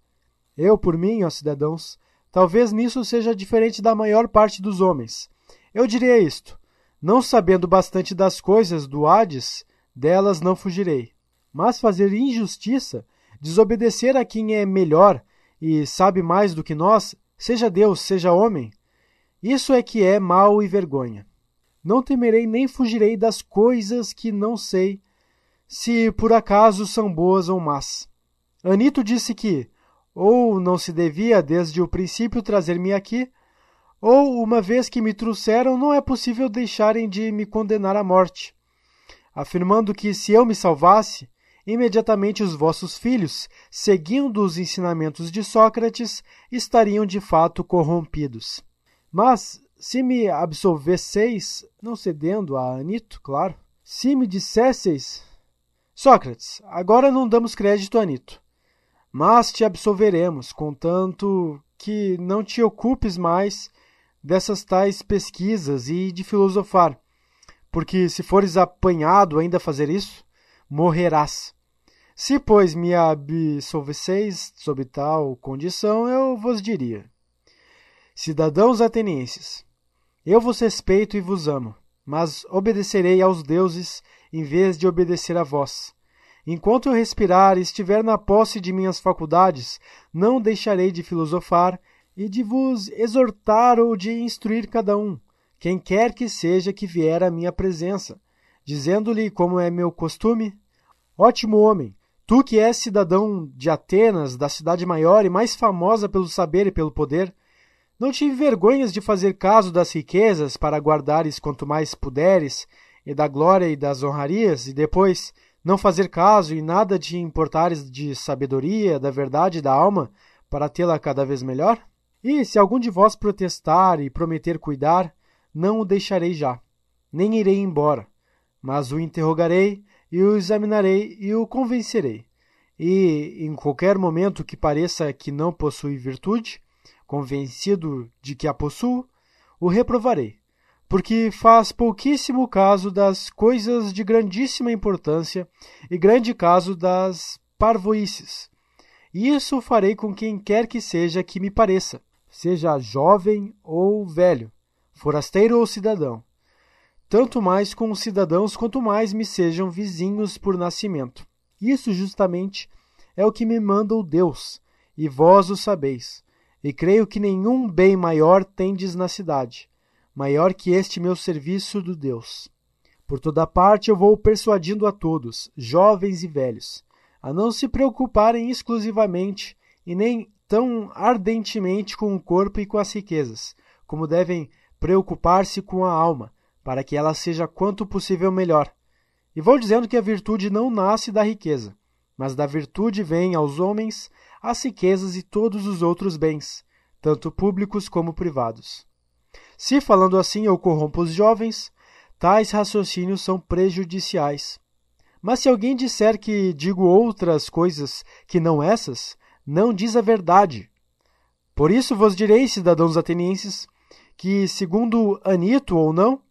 Eu, por mim, ó cidadãos, talvez nisso seja diferente da maior parte dos homens. Eu diria isto: não sabendo bastante das coisas do Hades, delas não fugirei. Mas fazer injustiça, desobedecer a quem é melhor e sabe mais do que nós, seja Deus, seja homem, isso é que é mal e vergonha. Não temerei nem fugirei das coisas que não sei, se por acaso são boas ou más. Anito disse que, ou não se devia desde o princípio trazer-me aqui, ou, uma vez que me trouxeram, não é possível deixarem de me condenar à morte, afirmando que, se eu me salvasse, imediatamente os vossos filhos, seguindo os ensinamentos de Sócrates, estariam de fato corrompidos. Mas, se me absolvesseis, não cedendo a Anito, claro, se me dissesseis. Sócrates, agora não damos crédito a Anito, mas te absolveremos, contanto que não te ocupes mais dessas tais pesquisas e de filosofar, porque se fores apanhado ainda a fazer isso, morrerás. Se, pois, me absolvesseis sob tal condição, eu vos diria: Cidadãos atenienses, eu vos respeito e vos amo, mas obedecerei aos deuses em vez de obedecer a vós. Enquanto eu respirar e estiver na posse de minhas faculdades, não deixarei de filosofar e de vos exortar ou de instruir cada um, quem quer que seja que vier à minha presença, dizendo-lhe como é meu costume: Ótimo homem, tu que és cidadão de Atenas, da cidade maior e mais famosa pelo saber e pelo poder, não te envergonhas de fazer caso das riquezas para guardares quanto mais puderes, e da glória e das honrarias, e depois não fazer caso e nada te importares de sabedoria, da verdade e da alma, para tê-la cada vez melhor? E se algum de vós protestar e prometer cuidar, não o deixarei já, nem irei embora, mas o interrogarei e o examinarei e o convencerei. E, em qualquer momento que pareça que não possui virtude, convencido de que a possuo, o reprovarei, porque faz pouquíssimo caso das coisas de grandíssima importância e grande caso das parvoices. E isso farei com quem quer que seja que me pareça, seja jovem ou velho, forasteiro ou cidadão. Tanto mais com os cidadãos quanto mais me sejam vizinhos por nascimento. Isso justamente é o que me manda o Deus, e vós o sabeis e creio que nenhum bem maior tendes na cidade, maior que este meu serviço do Deus. Por toda parte eu vou persuadindo a todos, jovens e velhos, a não se preocuparem exclusivamente e nem tão ardentemente com o corpo e com as riquezas, como devem preocupar-se com a alma, para que ela seja quanto possível melhor. E vou dizendo que a virtude não nasce da riqueza, mas da virtude vem aos homens as riquezas e todos os outros bens, tanto públicos como privados. Se, falando assim, eu corrompo os jovens, tais raciocínios são prejudiciais. Mas se alguém disser que digo outras coisas que não essas, não diz a verdade. Por isso vos direi, cidadãos atenienses, que, segundo Anito ou não,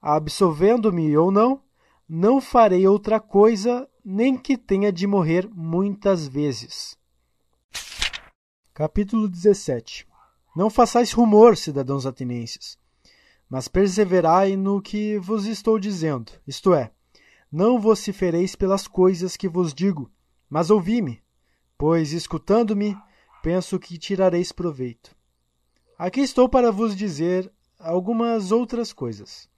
absolvendo-me ou não, não farei outra coisa, nem que tenha de morrer muitas vezes. Capítulo 17 Não façais rumor, cidadãos atenienses, mas perseverai no que vos estou dizendo, isto é, não vocifereis pelas coisas que vos digo, mas ouvi-me, pois, escutando-me, penso que tirareis proveito. Aqui estou para vos dizer algumas outras coisas.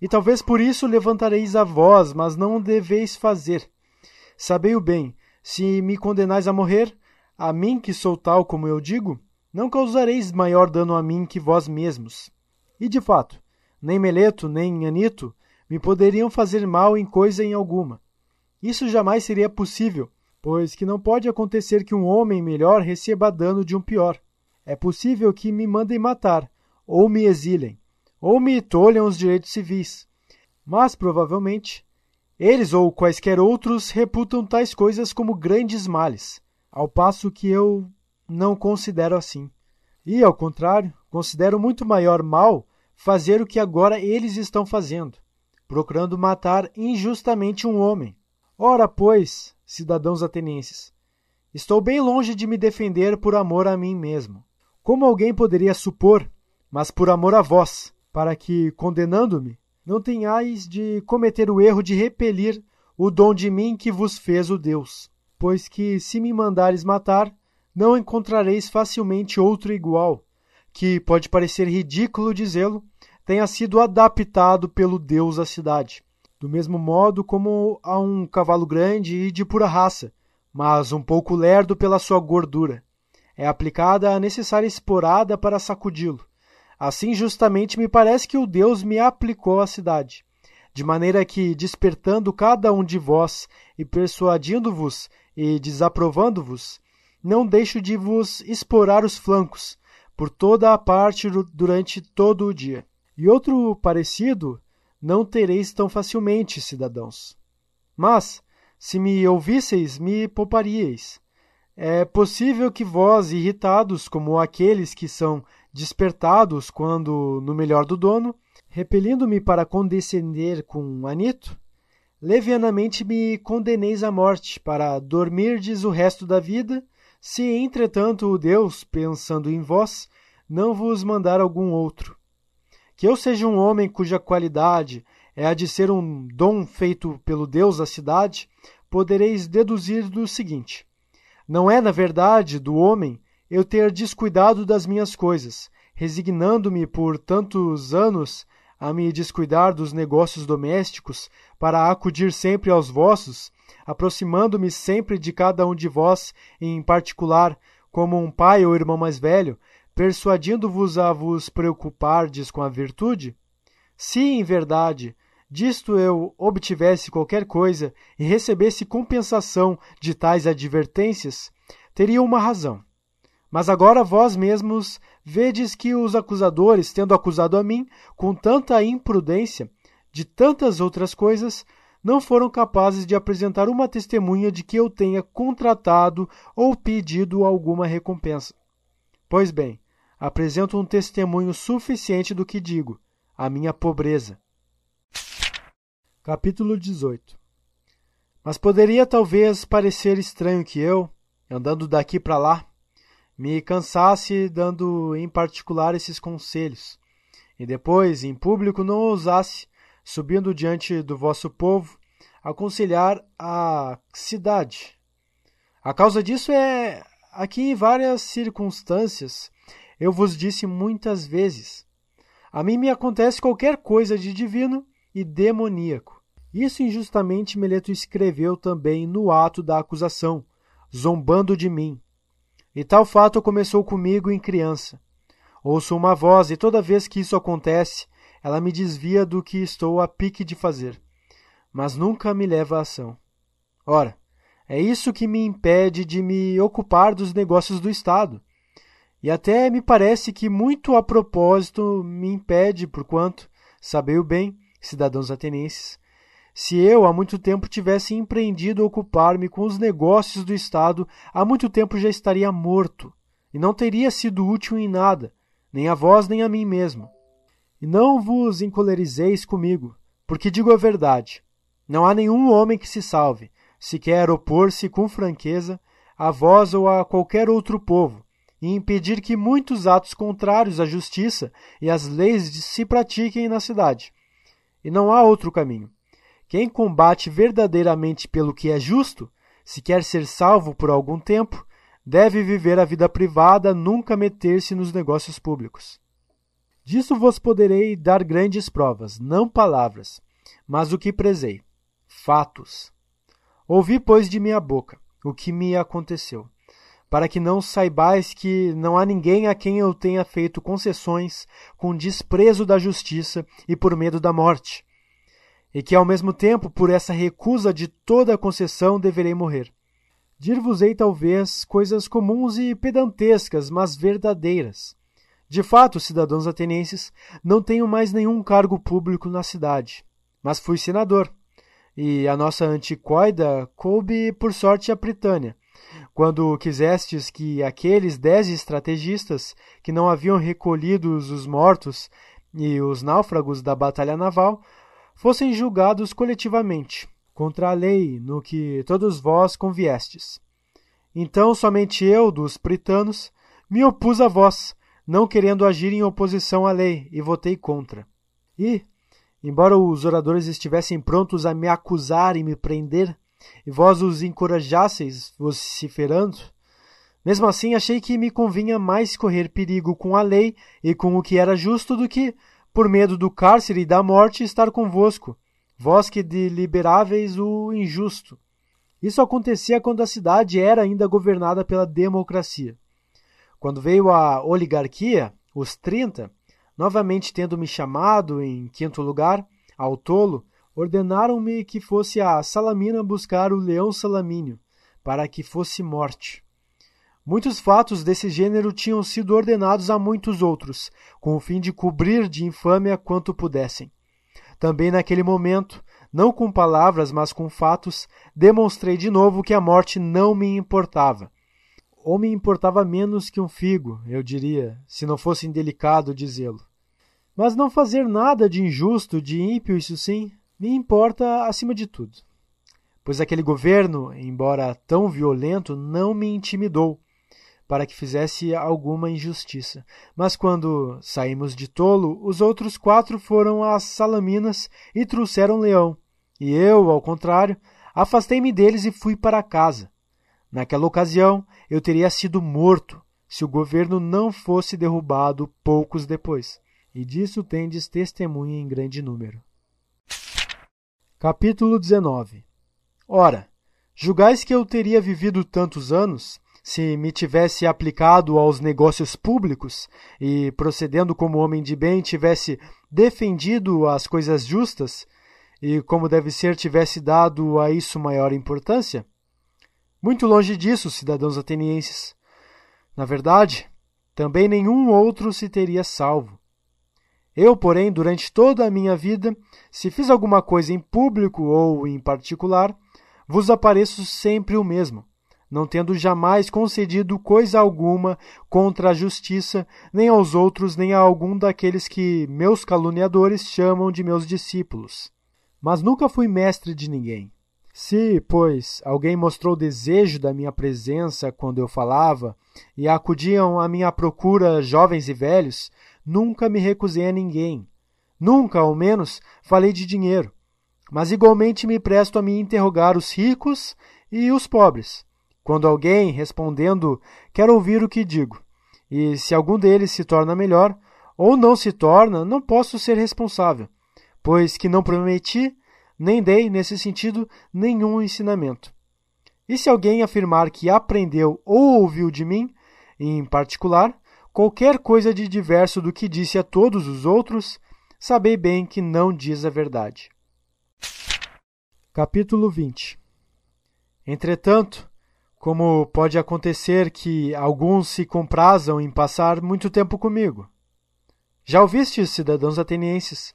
E talvez por isso levantareis a voz, mas não deveis fazer. Sabei-o bem, se me condenais a morrer, a mim que sou tal como eu digo, não causareis maior dano a mim que vós mesmos. E de fato, nem Meleto, nem Anito me poderiam fazer mal em coisa em alguma. Isso jamais seria possível, pois que não pode acontecer que um homem melhor receba dano de um pior. É possível que me mandem matar, ou me exilem, ou me tolham os direitos civis. Mas, provavelmente, eles ou quaisquer outros reputam tais coisas como grandes males, ao passo que eu não considero assim. E, ao contrário, considero muito maior mal fazer o que agora eles estão fazendo, procurando matar injustamente um homem. Ora, pois, cidadãos atenienses, estou bem longe de me defender por amor a mim mesmo. Como alguém poderia supor, mas por amor a vós, para que, condenando-me, não tenhais de cometer o erro de repelir o dom de mim que vos fez o Deus. Pois que, se me mandares matar, não encontrareis facilmente outro igual, que pode parecer ridículo dizê-lo, tenha sido adaptado pelo Deus à cidade, do mesmo modo como a um cavalo grande e de pura raça, mas um pouco lerdo pela sua gordura. É aplicada a necessária esporada para sacudi-lo. Assim, justamente, me parece que o Deus me aplicou à cidade, de maneira que, despertando cada um de vós e persuadindo-vos e desaprovando-vos, não deixo de vos esporar os flancos, por toda a parte durante todo o dia. E outro parecido não tereis tão facilmente, cidadãos. Mas, se me ouvisseis, me pouparíeis. É possível que vós, irritados como aqueles que são despertados quando no melhor do dono, repelindo-me para condescender com Anito, levianamente me condeneis à morte, para dormirdes o resto da vida se, entretanto, o Deus, pensando em vós, não vos mandar algum outro. Que eu seja um homem cuja qualidade é a de ser um dom feito pelo Deus da cidade, podereis deduzir do seguinte: Não é, na verdade, do homem eu ter descuidado das minhas coisas, resignando-me por tantos anos a me descuidar dos negócios domésticos, para acudir sempre aos vossos, aproximando-me sempre de cada um de vós em particular, como um pai ou irmão mais velho, persuadindo-vos a vos preocupardes com a virtude? Se, em verdade, disto eu obtivesse qualquer coisa e recebesse compensação de tais advertências, teria uma razão. Mas agora vós mesmos vedes que os acusadores, tendo acusado a mim com tanta imprudência de tantas outras coisas, não foram capazes de apresentar uma testemunha de que eu tenha contratado ou pedido alguma recompensa. Pois bem, apresento um testemunho suficiente do que digo, a minha pobreza. Capítulo 18 Mas poderia talvez parecer estranho que eu, andando daqui para lá, me cansasse dando em particular esses conselhos, e depois, em público, não ousasse subindo diante do vosso povo, aconselhar a cidade. A causa disso é aqui em várias circunstâncias eu vos disse muitas vezes. A mim me acontece qualquer coisa de divino e demoníaco. Isso injustamente Meleto escreveu também no ato da acusação, zombando de mim. E tal fato começou comigo em criança. Ouço uma voz e toda vez que isso acontece, ela me desvia do que estou a pique de fazer, mas nunca me leva à ação. Ora, é isso que me impede de me ocupar dos negócios do Estado. E até me parece que muito a propósito me impede, porquanto, sabei o bem, cidadãos atenienses, se eu há muito tempo tivesse empreendido ocupar-me com os negócios do Estado, há muito tempo já estaria morto, e não teria sido útil em nada, nem a vós nem a mim mesmo. E não vos encolerizeis comigo, porque digo a verdade. Não há nenhum homem que se salve, se quer opor-se com franqueza a vós ou a qualquer outro povo, e impedir que muitos atos contrários à justiça e às leis se pratiquem na cidade. E não há outro caminho. Quem combate verdadeiramente pelo que é justo, se quer ser salvo por algum tempo, deve viver a vida privada, nunca meter-se nos negócios públicos. Disso vos poderei dar grandes provas, não palavras, mas o que prezei, fatos. Ouvi, pois, de minha boca o que me aconteceu, para que não saibais que não há ninguém a quem eu tenha feito concessões com desprezo da justiça e por medo da morte, e que ao mesmo tempo, por essa recusa de toda a concessão, deverei morrer. Dir-vos-ei talvez coisas comuns e pedantescas, mas verdadeiras. De fato, cidadãos atenienses, não tenho mais nenhum cargo público na cidade, mas fui senador. E a nossa anticoida coube por sorte a Britânia. Quando quisestes que aqueles dez estrategistas que não haviam recolhido os mortos e os náufragos da batalha naval fossem julgados coletivamente, contra a lei no que todos vós conviestes. Então somente eu, dos pritanos, me opus a vós, não querendo agir em oposição à lei, e votei contra. E, embora os oradores estivessem prontos a me acusar e me prender, e vós os encorajasseis vociferando, mesmo assim achei que me convinha mais correr perigo com a lei e com o que era justo do que, por medo do cárcere e da morte, estar convosco, vós que deliberáveis o injusto. Isso acontecia quando a cidade era ainda governada pela democracia. Quando veio a oligarquia, os 30, novamente tendo me chamado em quinto lugar, ao tolo, ordenaram-me que fosse a Salamina buscar o leão Salamínio, para que fosse morte. Muitos fatos desse gênero tinham sido ordenados a muitos outros, com o fim de cobrir de infâmia quanto pudessem. Também naquele momento, não com palavras, mas com fatos, demonstrei de novo que a morte não me importava. Ou me importava menos que um figo, eu diria, se não fosse indelicado dizê-lo. Mas não fazer nada de injusto, de ímpio, isso sim, me importa acima de tudo. Pois aquele governo, embora tão violento, não me intimidou para que fizesse alguma injustiça. Mas quando saímos de tolo, os outros quatro foram às Salaminas e trouxeram leão. E eu, ao contrário, afastei-me deles e fui para casa. Naquela ocasião, eu teria sido morto se o governo não fosse derrubado poucos depois. E disso tendes testemunha em grande número. Capítulo 19 Ora, julgais que eu teria vivido tantos anos se me tivesse aplicado aos negócios públicos e, procedendo como homem de bem, tivesse defendido as coisas justas e, como deve ser, tivesse dado a isso maior importância? Muito longe disso, cidadãos atenienses. Na verdade, também nenhum outro se teria salvo. Eu, porém, durante toda a minha vida, se fiz alguma coisa em público ou em particular, vos apareço sempre o mesmo não tendo jamais concedido coisa alguma contra a justiça, nem aos outros, nem a algum daqueles que meus caluniadores chamam de meus discípulos. Mas nunca fui mestre de ninguém. Se, pois, alguém mostrou desejo da minha presença quando eu falava, e acudiam à minha procura jovens e velhos, nunca me recusei a ninguém. Nunca, ao menos, falei de dinheiro. Mas igualmente me presto a me interrogar os ricos e os pobres quando alguém, respondendo, quer ouvir o que digo, e se algum deles se torna melhor, ou não se torna, não posso ser responsável, pois que não prometi, nem dei, nesse sentido, nenhum ensinamento. E se alguém afirmar que aprendeu ou ouviu de mim, em particular, qualquer coisa de diverso do que disse a todos os outros, sabei bem que não diz a verdade. Capítulo 20 Entretanto, como pode acontecer que alguns se comprazam em passar muito tempo comigo. Já ouvistes, cidadãos atenienses?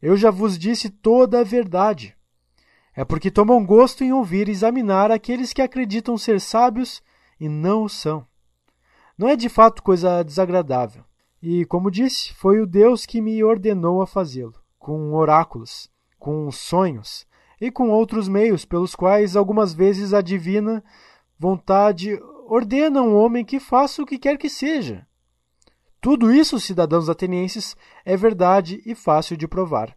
Eu já vos disse toda a verdade. É porque tomam gosto em ouvir e examinar aqueles que acreditam ser sábios e não o são. Não é de fato coisa desagradável. E, como disse, foi o Deus que me ordenou a fazê-lo, com oráculos, com sonhos e com outros meios pelos quais algumas vezes a divina vontade ordena um homem que faça o que quer que seja. Tudo isso, cidadãos atenienses, é verdade e fácil de provar.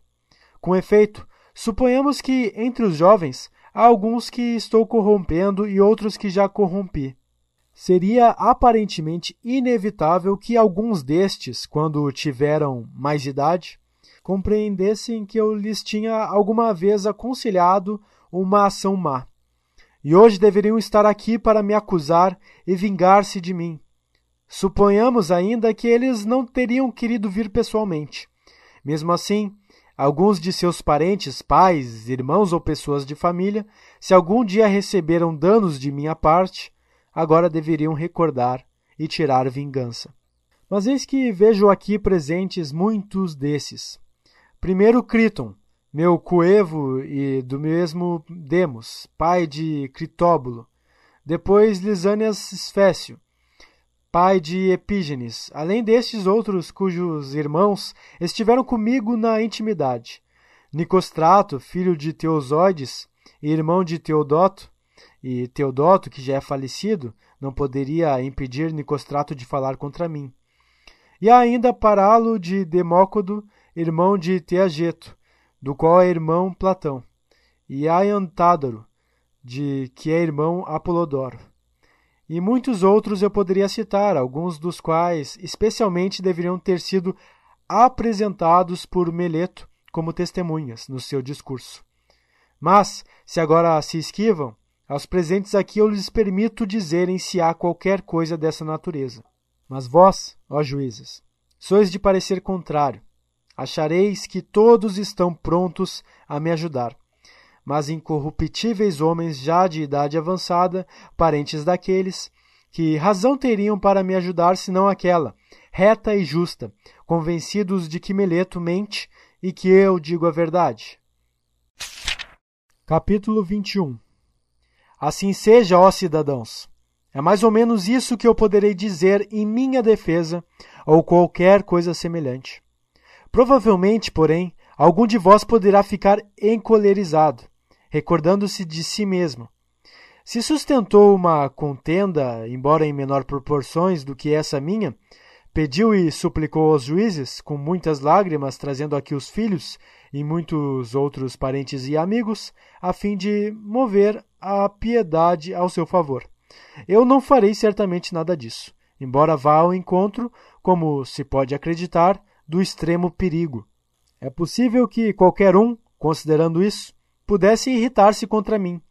Com efeito, suponhamos que entre os jovens há alguns que estou corrompendo e outros que já corrompi. seria aparentemente inevitável que alguns destes, quando tiveram mais idade, compreendessem que eu lhes tinha alguma vez aconselhado uma ação má. E hoje deveriam estar aqui para me acusar e vingar-se de mim. Suponhamos ainda que eles não teriam querido vir pessoalmente. Mesmo assim, alguns de seus parentes, pais, irmãos ou pessoas de família, se algum dia receberam danos de minha parte, agora deveriam recordar e tirar vingança. Mas eis que vejo aqui presentes muitos desses. Primeiro Criton, meu coevo e do mesmo Demos, pai de Critóbulo. Depois Lisânias Sfécio, pai de Epígenes, além destes outros cujos irmãos estiveram comigo na intimidade. Nicostrato, filho de Teosóides e irmão de Teodoto, e Teodoto, que já é falecido, não poderia impedir Nicostrato de falar contra mim. E ainda Paralo de Demócodo, irmão de Teageto, do qual é irmão Platão, e Aiantádoro, de que é irmão Apolodoro. E muitos outros eu poderia citar, alguns dos quais especialmente deveriam ter sido apresentados por Meleto como testemunhas no seu discurso. Mas, se agora se esquivam, aos presentes aqui eu lhes permito dizerem se há qualquer coisa dessa natureza. Mas vós, ó juízes, sois de parecer contrário. Achareis que todos estão prontos a me ajudar. Mas incorruptíveis homens já de idade avançada, parentes daqueles, que razão teriam para me ajudar senão aquela, reta e justa, convencidos de que Meleto mente e que eu digo a verdade. Capítulo 21 Assim seja, ó cidadãos. É mais ou menos isso que eu poderei dizer em minha defesa ou qualquer coisa semelhante. Provavelmente, porém, algum de vós poderá ficar encolerizado, recordando-se de si mesmo. Se sustentou uma contenda, embora em menor proporções do que essa minha, pediu e suplicou aos juízes, com muitas lágrimas, trazendo aqui os filhos e muitos outros parentes e amigos, a fim de mover a piedade ao seu favor. Eu não farei certamente nada disso, embora vá ao encontro, como se pode acreditar, do extremo perigo. É possível que qualquer um, considerando isso, pudesse irritar-se contra mim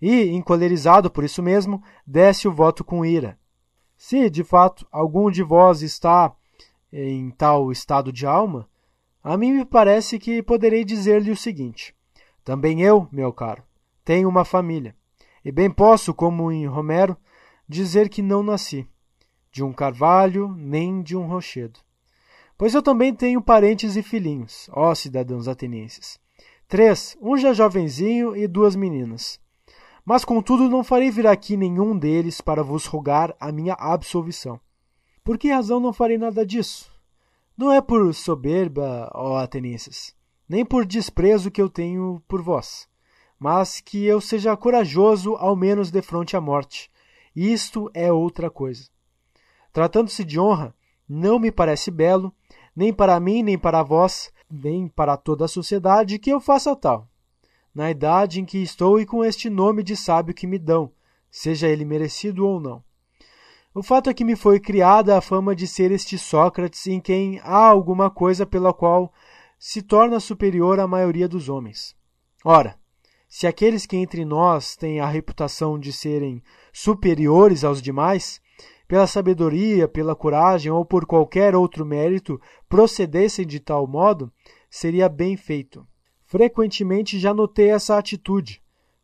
e, encolerizado por isso mesmo, desse o voto com ira. Se, de fato, algum de vós está em tal estado de alma, a mim me parece que poderei dizer-lhe o seguinte: também eu, meu caro, tenho uma família. E bem posso, como em Romero, dizer que não nasci de um carvalho nem de um rochedo. Pois eu também tenho parentes e filhinhos, ó cidadãos atenienses. Três, um já jovenzinho e duas meninas. Mas contudo não farei vir aqui nenhum deles para vos rogar a minha absolvição. Por que razão não farei nada disso? Não é por soberba, ó atenienses, nem por desprezo que eu tenho por vós mas que eu seja corajoso ao menos de fronte à morte. Isto é outra coisa. Tratando-se de honra, não me parece belo, nem para mim, nem para vós, nem para toda a sociedade, que eu faça tal. Na idade em que estou e com este nome de sábio que me dão, seja ele merecido ou não. O fato é que me foi criada a fama de ser este Sócrates em quem há alguma coisa pela qual se torna superior à maioria dos homens. Ora, se aqueles que entre nós têm a reputação de serem superiores aos demais, pela sabedoria, pela coragem ou por qualquer outro mérito, procedessem de tal modo, seria bem feito. Frequentemente já notei essa atitude,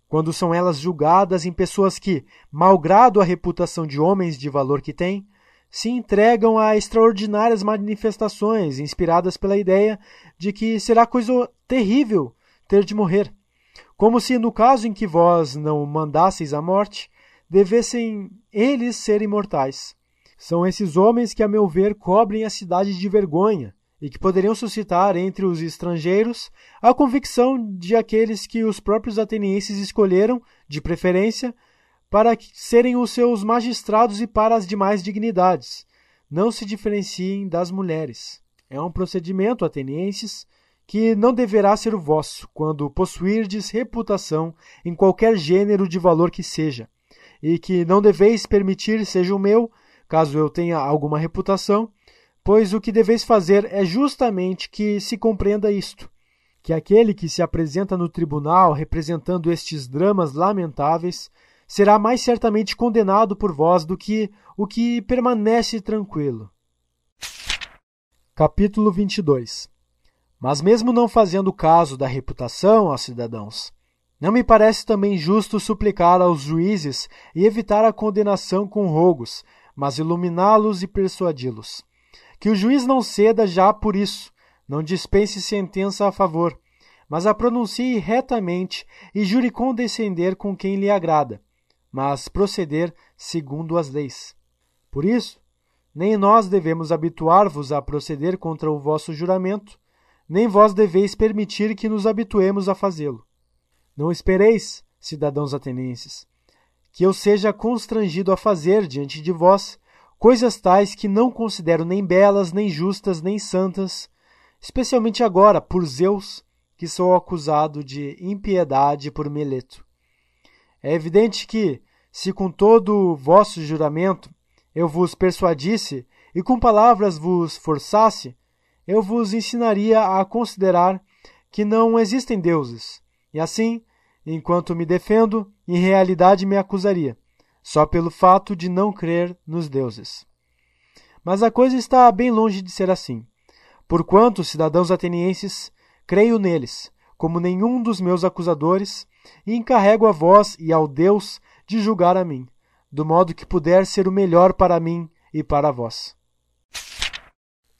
quando são elas julgadas em pessoas que, malgrado a reputação de homens de valor que têm, se entregam a extraordinárias manifestações inspiradas pela ideia de que será coisa terrível ter de morrer como se no caso em que vós não mandasseis a morte, devessem eles ser imortais. São esses homens que, a meu ver, cobrem a cidade de vergonha e que poderiam suscitar entre os estrangeiros a convicção de aqueles que os próprios atenienses escolheram, de preferência, para serem os seus magistrados e para as demais dignidades. Não se diferenciem das mulheres. É um procedimento, atenienses, que não deverá ser o vosso, quando possuirdes reputação em qualquer gênero de valor que seja, e que não deveis permitir seja o meu, caso eu tenha alguma reputação, pois o que deveis fazer é justamente que se compreenda isto: que aquele que se apresenta no tribunal representando estes dramas lamentáveis será mais certamente condenado por vós do que o que permanece tranquilo. Capítulo 22 Mas mesmo não fazendo caso da reputação, ó cidadãos, não me parece também justo suplicar aos juízes e evitar a condenação com rogos, mas iluminá-los e persuadi-los. Que o juiz não ceda já por isso, não dispense sentença a favor, mas a pronuncie retamente e jure condescender com quem lhe agrada, mas proceder segundo as leis. Por isso, nem nós devemos habituar-vos a proceder contra o vosso juramento, nem vós deveis permitir que nos habituemos a fazê-lo. Não espereis, cidadãos atenienses, que eu seja constrangido a fazer diante de vós coisas tais que não considero nem belas, nem justas, nem santas, especialmente agora, por Zeus, que sou acusado de impiedade por Meleto. É evidente que, se com todo o vosso juramento eu vos persuadisse e com palavras vos forçasse, eu vos ensinaria a considerar que não existem deuses, e assim, enquanto me defendo, em realidade me acusaria, só pelo fato de não crer nos deuses. Mas a coisa está bem longe de ser assim. Porquanto, cidadãos atenienses, creio neles, como nenhum dos meus acusadores, e encarrego a vós e ao Deus de julgar a mim, do modo que puder ser o melhor para mim e para vós.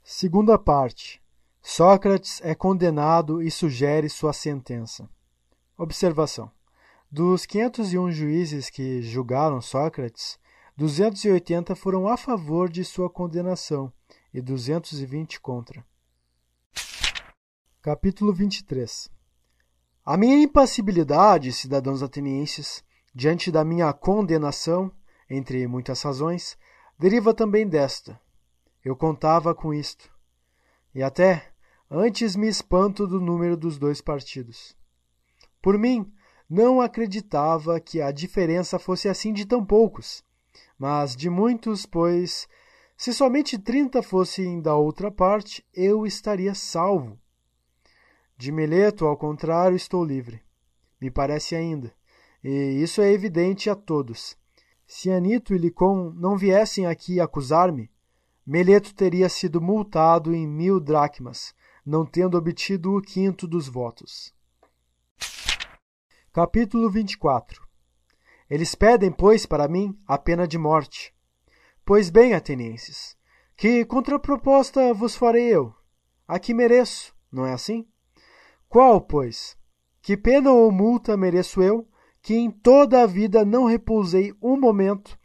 Segunda parte. Sócrates é condenado e sugere sua sentença. Observação: Dos 501 juízes que julgaram Sócrates, 280 foram a favor de sua condenação e 220 contra. Capítulo 23 A minha impassibilidade, cidadãos atenienses, diante da minha condenação, entre muitas razões, deriva também desta. Eu contava com isto. E até antes me espanto do número dos dois partidos. Por mim, não acreditava que a diferença fosse assim de tão poucos, mas de muitos, pois se somente trinta fossem da outra parte, eu estaria salvo. De Meleto, ao contrário, estou livre. Me parece ainda, e isso é evidente a todos. Se Anito e Licon não viessem aqui acusar-me, Meleto teria sido multado em mil dracmas, não tendo obtido o quinto dos votos. Capítulo 24 Eles pedem, pois, para mim a pena de morte. Pois bem, atenienses, que contraproposta vos farei eu? A que mereço, não é assim? Qual, pois? Que pena ou multa mereço eu, que em toda a vida não repousei um momento,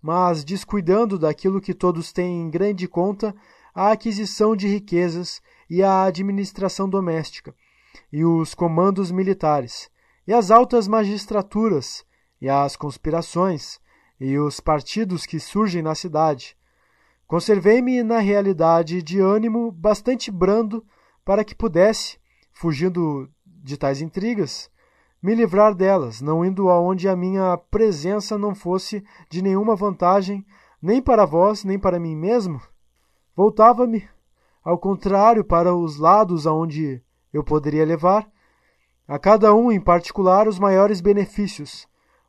mas descuidando daquilo que todos têm em grande conta, a aquisição de riquezas e a administração doméstica, e os comandos militares, e as altas magistraturas, e as conspirações, e os partidos que surgem na cidade. Conservei-me na realidade de ânimo bastante brando para que pudesse, fugindo de tais intrigas, me livrar delas, não indo aonde a minha presença não fosse de nenhuma vantagem, nem para vós, nem para mim mesmo? Voltava-me, ao contrário, para os lados aonde eu poderia levar, a cada um em particular os maiores benefícios,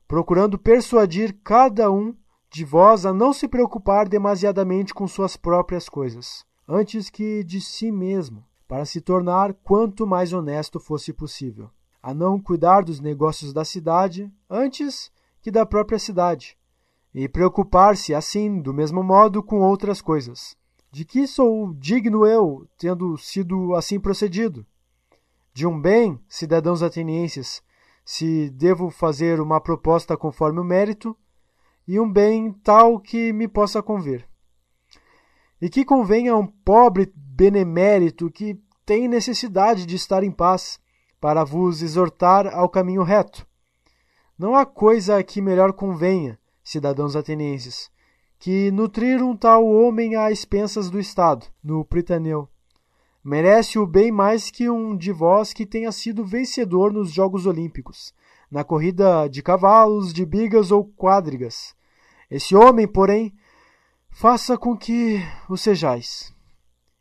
procurando persuadir cada um de vós a não se preocupar demasiadamente com suas próprias coisas, antes que de si mesmo, para se tornar quanto mais honesto fosse possível, a não cuidar dos negócios da cidade antes que da própria cidade, e preocupar-se assim, do mesmo modo, com outras coisas. De que sou digno eu, tendo sido assim procedido? De um bem, cidadãos atenienses, se devo fazer uma proposta conforme o mérito, e um bem tal que me possa conver. E que convenha a um pobre benemérito que tem necessidade de estar em paz, para vos exortar ao caminho reto. Não há coisa que melhor convenha, cidadãos atenienses, que nutrir um tal homem às expensas do Estado, no Pritaneu, merece-o bem mais que um de vós que tenha sido vencedor nos Jogos Olímpicos, na corrida de cavalos, de bigas ou quadrigas. Esse homem, porém, faça com que o sejais.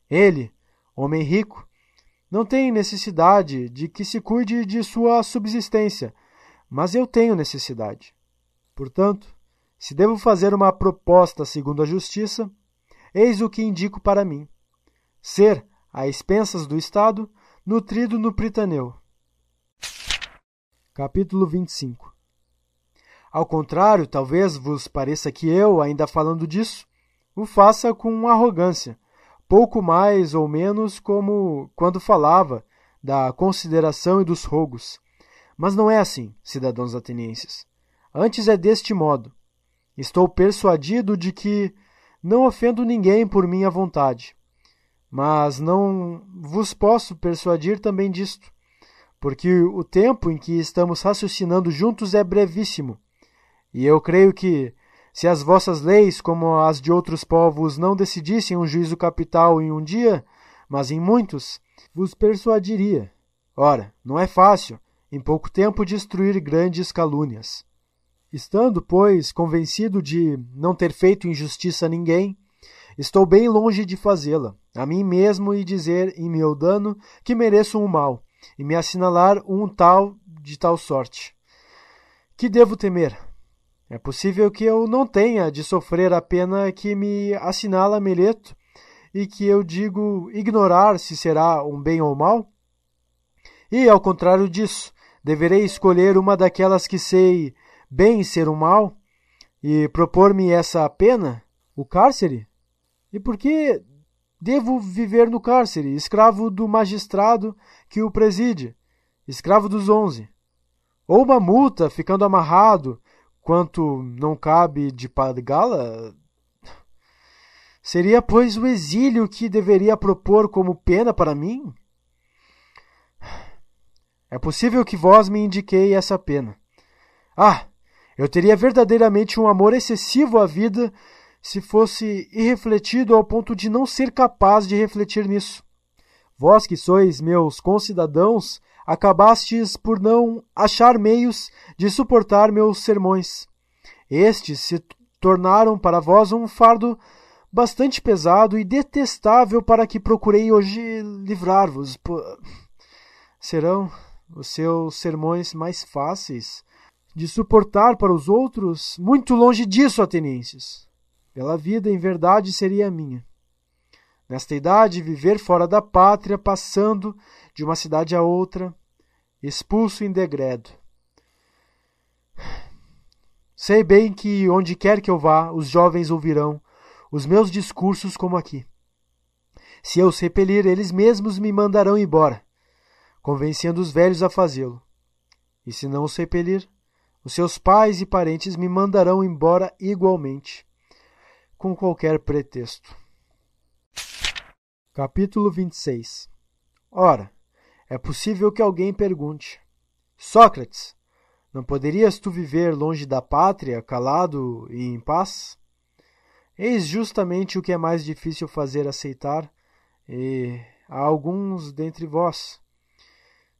Ele, homem rico, não tem necessidade de que se cuide de sua subsistência, mas eu tenho necessidade. Portanto, se devo fazer uma proposta segundo a justiça, eis o que indico para mim: ser, a expensas do Estado, nutrido no Pritaneu. Capítulo 25 Ao contrário, talvez vos pareça que eu, ainda falando disso, o faça com arrogância, pouco mais ou menos como quando falava da consideração e dos rogos. Mas não é assim, cidadãos atenienses. Antes é deste modo. Estou persuadido de que não ofendo ninguém por minha vontade. Mas não vos posso persuadir também disto, porque o tempo em que estamos raciocinando juntos é brevíssimo. E eu creio que, se as vossas leis, como as de outros povos, não decidissem um juízo capital em um dia, mas em muitos, vos persuadiria. Ora, não é fácil, em pouco tempo, destruir grandes calúnias. Estando, pois, convencido de não ter feito injustiça a ninguém, estou bem longe de fazê-la, a mim mesmo, e dizer em meu dano que mereço um mal, e me assinalar um tal de tal sorte. Que devo temer? É possível que eu não tenha de sofrer a pena que me assinala Meleto e que eu digo ignorar se será um bem ou mal? E, ao contrário disso, deverei escolher uma daquelas que sei bem ser um mal e propor-me essa pena, o cárcere? E por que devo viver no cárcere, escravo do magistrado que o preside, escravo dos onze? Ou uma multa, ficando amarrado, quanto não cabe de pagá-la? Seria, pois, o exílio que deveria propor como pena para mim? É possível que vós me indiquei essa pena. Ah, eu teria verdadeiramente um amor excessivo à vida se fosse irrefletido ao ponto de não ser capaz de refletir nisso. Vós que sois meus concidadãos, acabastes por não achar meios de suportar meus sermões. Estes se tornaram para vós um fardo bastante pesado e detestável para que procurei hoje livrar-vos. Serão os seus sermões mais fáceis de suportar para os outros? Muito longe disso, atenienses. Pela vida, em verdade, seria minha. Nesta idade, viver fora da pátria, passando de uma cidade a outra, expulso em degredo. Sei bem que onde quer que eu vá, os jovens ouvirão os meus discursos como aqui. Se eu os repelir, eles mesmos me mandarão embora, convencendo os velhos a fazê-lo. E se não os repelir, os seus pais e parentes me mandarão embora igualmente, com qualquer pretexto. Capítulo 26 Ora, é possível que alguém pergunte: Sócrates, não poderias tu viver longe da pátria, calado e em paz? Eis justamente o que é mais difícil fazer aceitar, e há alguns dentre vós.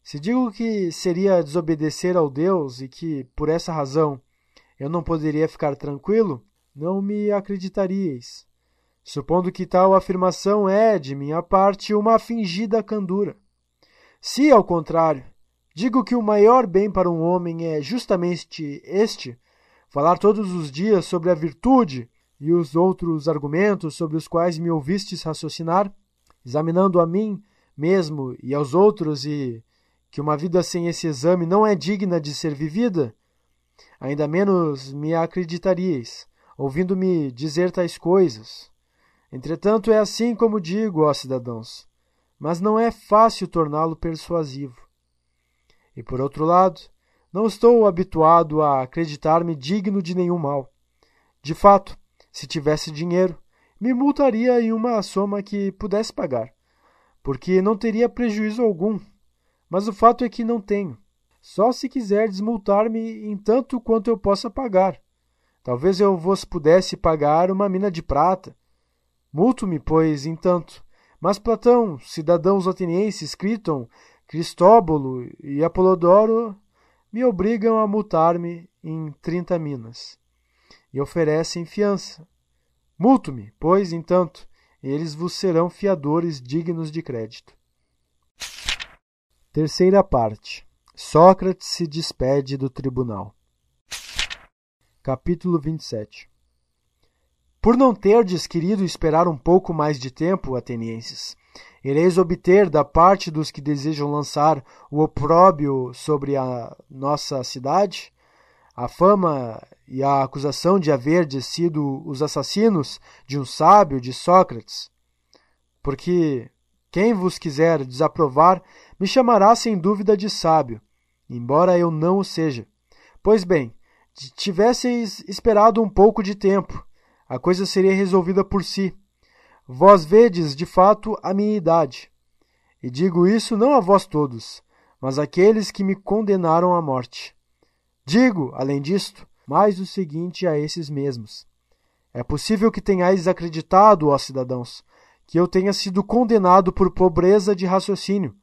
Se digo que seria desobedecer ao Deus e que, por essa razão, eu não poderia ficar tranquilo, não me acreditaríeis supondo que tal afirmação é, de minha parte, uma fingida candura. Se, ao contrário, digo que o maior bem para um homem é justamente este, falar todos os dias sobre a virtude e os outros argumentos sobre os quais me ouvistes raciocinar, examinando a mim mesmo e aos outros, e que uma vida sem esse exame não é digna de ser vivida, ainda menos me acreditaríeis, ouvindo-me dizer tais coisas. Entretanto, é assim como digo, ó cidadãos, mas não é fácil torná-lo persuasivo. E por outro lado, não estou habituado a acreditar-me digno de nenhum mal. De fato, se tivesse dinheiro, me multaria em uma soma que pudesse pagar, porque não teria prejuízo algum. Mas o fato é que não tenho. Só se quiser desmultar-me em tanto quanto eu possa pagar. Talvez eu vos pudesse pagar uma mina de prata, Multo-me, pois, entanto, Mas Platão, cidadãos atenienses, Criton, Cristóbolo e Apolodoro me obrigam a multar-me em trinta minas e oferecem fiança. Multo-me, pois, entanto, eles vos serão fiadores dignos de crédito. Terceira parte. Sócrates se despede do tribunal. Capítulo 27 Por não terdes querido esperar um pouco mais de tempo, atenienses, ireis obter da parte dos que desejam lançar o opróbio sobre a nossa cidade a fama e a acusação de haverdes sido os assassinos de um sábio de Sócrates. Porque quem vos quiser desaprovar me chamará sem dúvida de sábio, embora eu não o seja. Pois bem, tivesseis esperado um pouco de tempo, a coisa seria resolvida por si. Vós vedes, de fato, a minha idade. E digo isso não a vós todos, mas àqueles que me condenaram à morte. Digo, além disto, mais o seguinte a esses mesmos: É possível que tenhais acreditado, ó cidadãos, que eu tenha sido condenado por pobreza de raciocínio,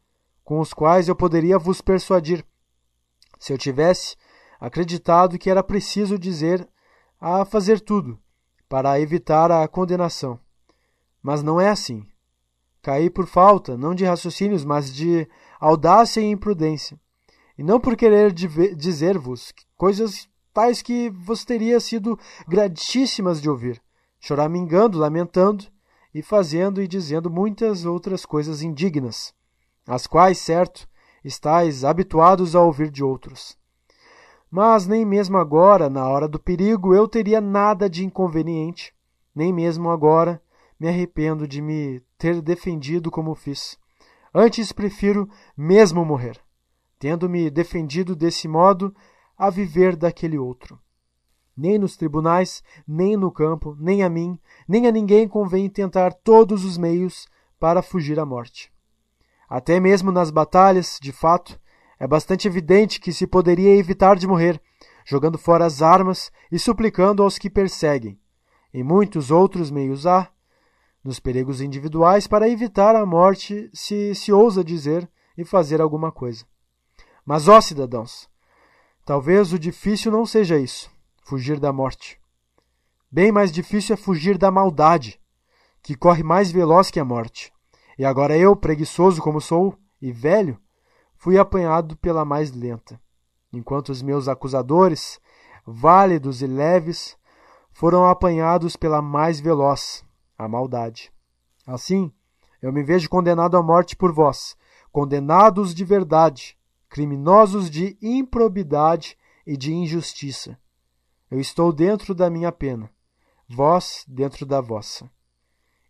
com os quais eu poderia vos persuadir. Se eu tivesse acreditado que era preciso dizer a fazer tudo para evitar a condenação. Mas não é assim. Caí por falta, não de raciocínios, mas de audácia e imprudência e não por querer dizer-vos coisas tais que vos teria sido gratíssimas de ouvir, choramingando, lamentando e fazendo e dizendo muitas outras coisas indignas, as quais, certo, estáis habituados a ouvir de outros. Mas nem mesmo agora, na hora do perigo, eu teria nada de inconveniente, nem mesmo agora me arrependo de me ter defendido como fiz. Antes prefiro mesmo morrer tendo-me defendido desse modo a viver daquele outro. Nem nos tribunais, nem no campo, nem a mim, nem a ninguém convém tentar todos os meios para fugir à morte. Até mesmo nas batalhas, de fato, é bastante evidente que se poderia evitar de morrer, jogando fora as armas e suplicando aos que perseguem. E muitos outros meios há, nos perigos individuais, para evitar a morte, se se ousa dizer e fazer alguma coisa. Mas, ó cidadãos, talvez o difícil não seja isso, fugir da morte. Bem mais difícil é fugir da maldade, que corre mais veloz que a morte. E agora eu, preguiçoso como sou e velho, fui apanhado pela mais lenta, enquanto os meus acusadores, válidos e leves, foram apanhados pela mais veloz, a maldade. Assim, eu me vejo condenado à morte por vós, condenados de verdade, criminosos de improbidade e de injustiça. Eu estou dentro da minha pena, vós dentro da vossa.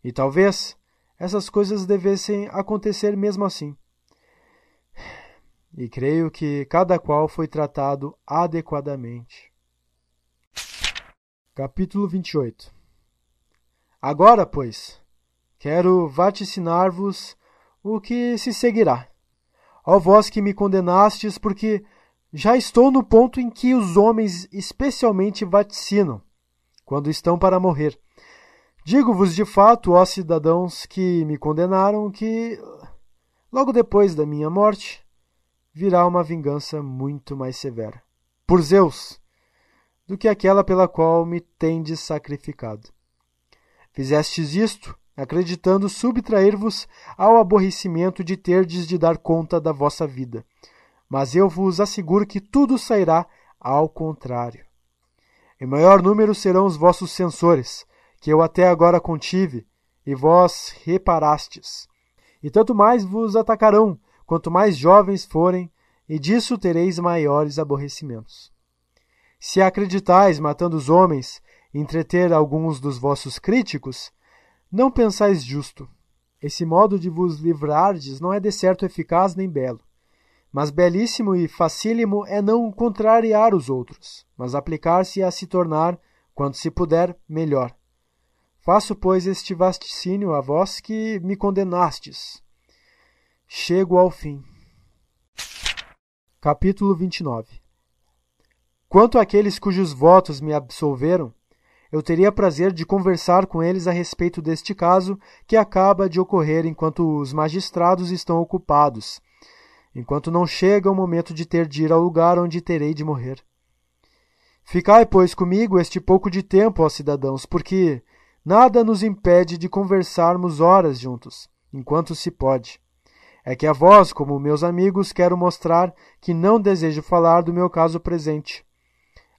E talvez essas coisas devessem acontecer mesmo assim. E creio que cada qual foi tratado adequadamente. Capítulo 28 Agora, pois, quero vaticinar-vos o que se seguirá. Ó vós que me condenastes, porque já estou no ponto em que os homens especialmente vaticinam, quando estão para morrer. Digo-vos de fato, ó cidadãos que me condenaram, que logo depois da minha morte virá uma vingança muito mais severa. Por Zeus, do que aquela pela qual me tendes sacrificado. Fizestes isto acreditando subtrair-vos ao aborrecimento de terdes de dar conta da vossa vida. Mas eu vos asseguro que tudo sairá ao contrário. Em maior número serão os vossos censores, que eu até agora contive, e vós reparastes. E tanto mais vos atacarão, quanto mais jovens forem, e disso tereis maiores aborrecimentos. Se acreditais, matando os homens, entreter alguns dos vossos críticos, não pensais justo. Esse modo de vos livrardes não é de certo eficaz nem belo. Mas belíssimo e facílimo é não contrariar os outros, mas aplicar-se a se tornar, quando se puder, melhor. Faço, pois, este vasticínio a vós que me condenastes. Chego ao fim. Capítulo 29 Quanto àqueles cujos votos me absolveram, eu teria prazer de conversar com eles a respeito deste caso que acaba de ocorrer enquanto os magistrados estão ocupados, enquanto não chega o momento de ter de ir ao lugar onde terei de morrer. Ficai, pois, comigo este pouco de tempo, ó cidadãos, porque nada nos impede de conversarmos horas juntos, enquanto se pode. É que a vós, como meus amigos, quero mostrar que não desejo falar do meu caso presente.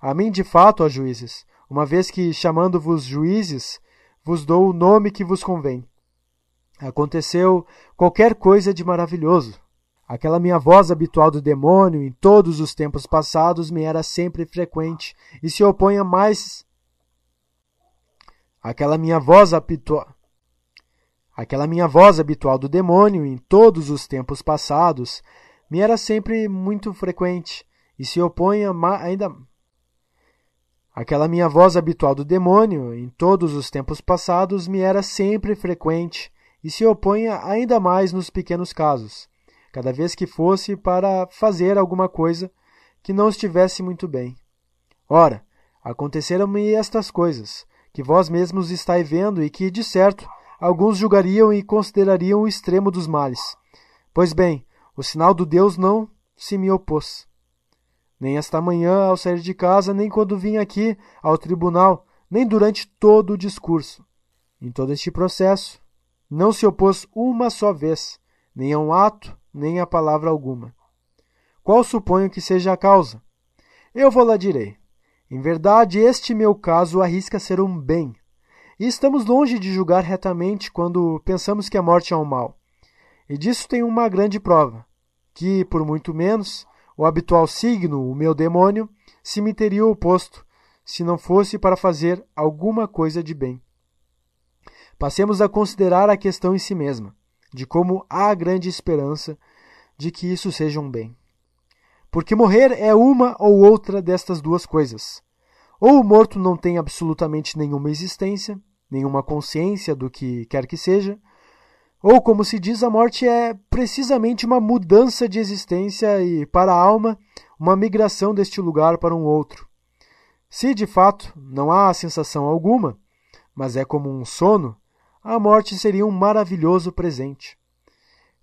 A mim, de fato, ó juízes, uma vez que, chamando-vos juízes, vos dou o nome que vos convém. Aconteceu qualquer coisa de maravilhoso. Aquela minha voz habitual do demônio, em todos os tempos passados, me era sempre frequente e se opõe a mais. Aquela minha voz habitual. Aquela minha voz habitual do demônio, em todos os tempos passados, me era sempre muito frequente e se opõe ainda Aquela minha voz habitual do demônio, em todos os tempos passados, me era sempre frequente e se opunha ainda mais nos pequenos casos, cada vez que fosse para fazer alguma coisa que não estivesse muito bem. Ora, aconteceram-me estas coisas, que vós mesmos estáis vendo e que, de certo, alguns julgariam e considerariam o extremo dos males. Pois bem, o sinal do Deus não se me opôs nem esta manhã ao sair de casa, nem quando vim aqui ao tribunal, nem durante todo o discurso. Em todo este processo, não se opôs uma só vez, nem a um ato, nem a palavra alguma. Qual suponho que seja a causa? Eu vou lá direi. Em verdade, este meu caso arrisca ser um bem. E estamos longe de julgar retamente quando pensamos que a morte é um mal. E disso tem uma grande prova, que, por muito menos, o habitual signo, o meu demônio, se me teria oposto, se não fosse para fazer alguma coisa de bem. Passemos a considerar a questão em si mesma, de como há grande esperança de que isso seja um bem. Porque morrer é uma ou outra destas duas coisas. Ou o morto não tem absolutamente nenhuma existência, nenhuma consciência do que quer que seja, ou, como se diz, a morte é precisamente uma mudança de existência e, para a alma, uma migração deste lugar para um outro. Se, de fato, não há sensação alguma, mas é como um sono, a morte seria um maravilhoso presente.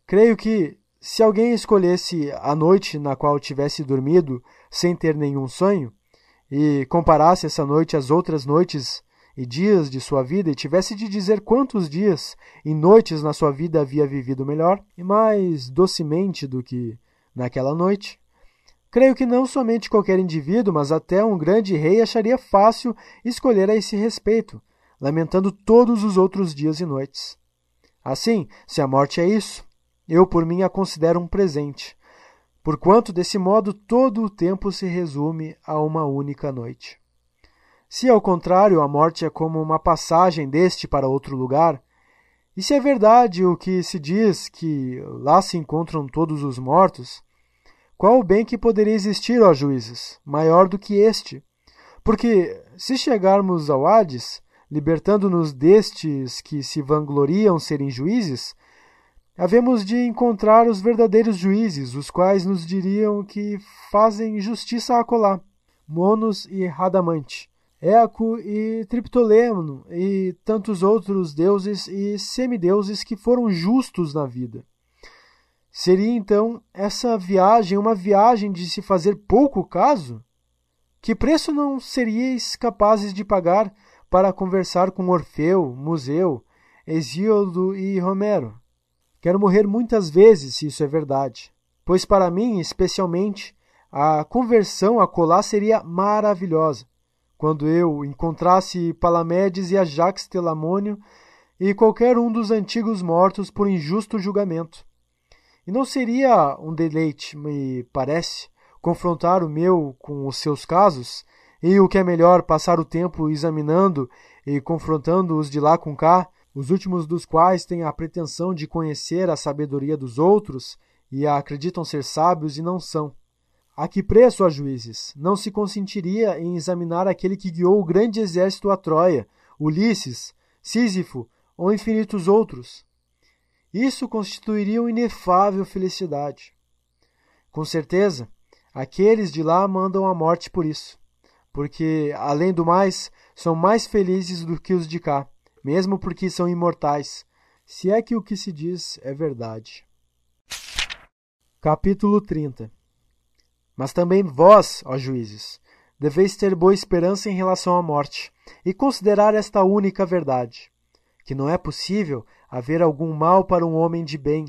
Creio que, se alguém escolhesse a noite na qual tivesse dormido sem ter nenhum sonho, e comparasse essa noite às outras noites e dias de sua vida e tivesse de dizer quantos dias e noites na sua vida havia vivido melhor e mais docemente do que naquela noite, creio que não somente qualquer indivíduo, mas até um grande rei acharia fácil escolher a esse respeito, lamentando todos os outros dias e noites. Assim, se a morte é isso, eu por mim a considero um presente, porquanto desse modo todo o tempo se resume a uma única noite. Se, ao contrário, a morte é como uma passagem deste para outro lugar, e se é verdade o que se diz que lá se encontram todos os mortos, qual o bem que poderia existir, ó juízes, maior do que este? Porque, se chegarmos ao Hades, libertando-nos destes que se vangloriam serem juízes, havemos de encontrar os verdadeiros juízes, os quais nos diriam que fazem justiça acolá, Monos e Radamante, Eco e Triptolemo e tantos outros deuses e semideuses que foram justos na vida. Seria então essa viagem uma viagem de se fazer pouco caso? Que preço não seríeis capazes de pagar para conversar com Orfeu, Museu, Hesíodo e Romero? Quero morrer muitas vezes, se isso é verdade, pois para mim, especialmente, a conversão a colar seria maravilhosa. Quando eu encontrasse Palamedes e Ajax Telamônio e qualquer um dos antigos mortos por injusto julgamento. E não seria um deleite, me parece, confrontar o meu com os seus casos, e o que é melhor, passar o tempo examinando e confrontando os de lá com cá, os últimos dos quais têm a pretensão de conhecer a sabedoria dos outros e acreditam ser sábios e não são. A que preço, ó juízes, não se consentiria em examinar aquele que guiou o grande exército a Troia, Ulisses, Sísifo ou infinitos outros? Isso constituiria uma inefável felicidade. Com certeza, aqueles de lá mandam a morte por isso. porque, além do mais, são mais felizes do que os de cá, mesmo porque são imortais, se é que o que se diz é verdade. Capítulo 30 Mas também vós, ó juízes, deveis ter boa esperança em relação à morte, e considerar esta única verdade: que não é possível haver algum mal para um homem de bem,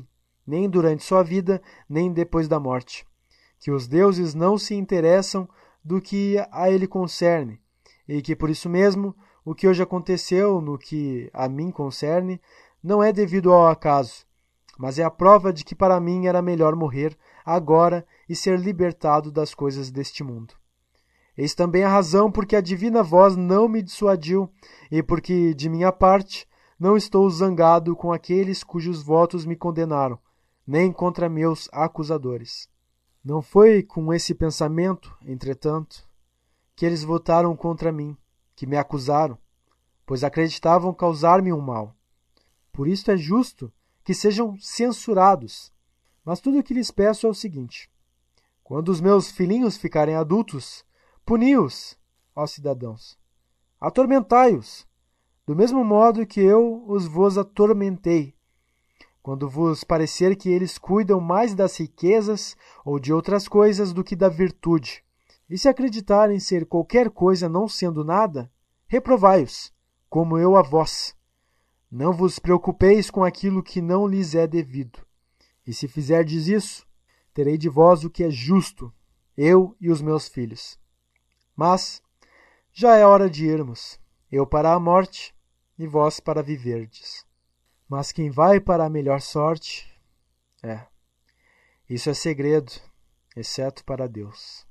nem durante sua vida, nem depois da morte. Que os deuses não se interessam do que a ele concerne, e que por isso mesmo o que hoje aconteceu no que a mim concerne não é devido ao acaso, mas é a prova de que para mim era melhor morrer agora e ser libertado das coisas deste mundo. Eis também a razão porque a divina voz não me dissuadiu e porque, de minha parte, não estou zangado com aqueles cujos votos me condenaram, nem contra meus acusadores. Não foi com esse pensamento, entretanto, que eles votaram contra mim, que me acusaram, pois acreditavam causar-me um mal. Por isso é justo que sejam censurados. Mas tudo o que lhes peço é o seguinte: quando os meus filhinhos ficarem adultos, puni-os, ó cidadãos. Atormentai-os, do mesmo modo que eu os vos atormentei. Quando vos parecer que eles cuidam mais das riquezas ou de outras coisas do que da virtude, e se acreditarem ser qualquer coisa não sendo nada, reprovai-os, como eu a vós. Não vos preocupeis com aquilo que não lhes é devido. E se fizerdes isso, terei de vós o que é justo, eu e os meus filhos. Mas já é hora de irmos, eu para a morte e vós para viverdes. Mas quem vai para a melhor sorte, é. Isso é segredo, exceto para Deus.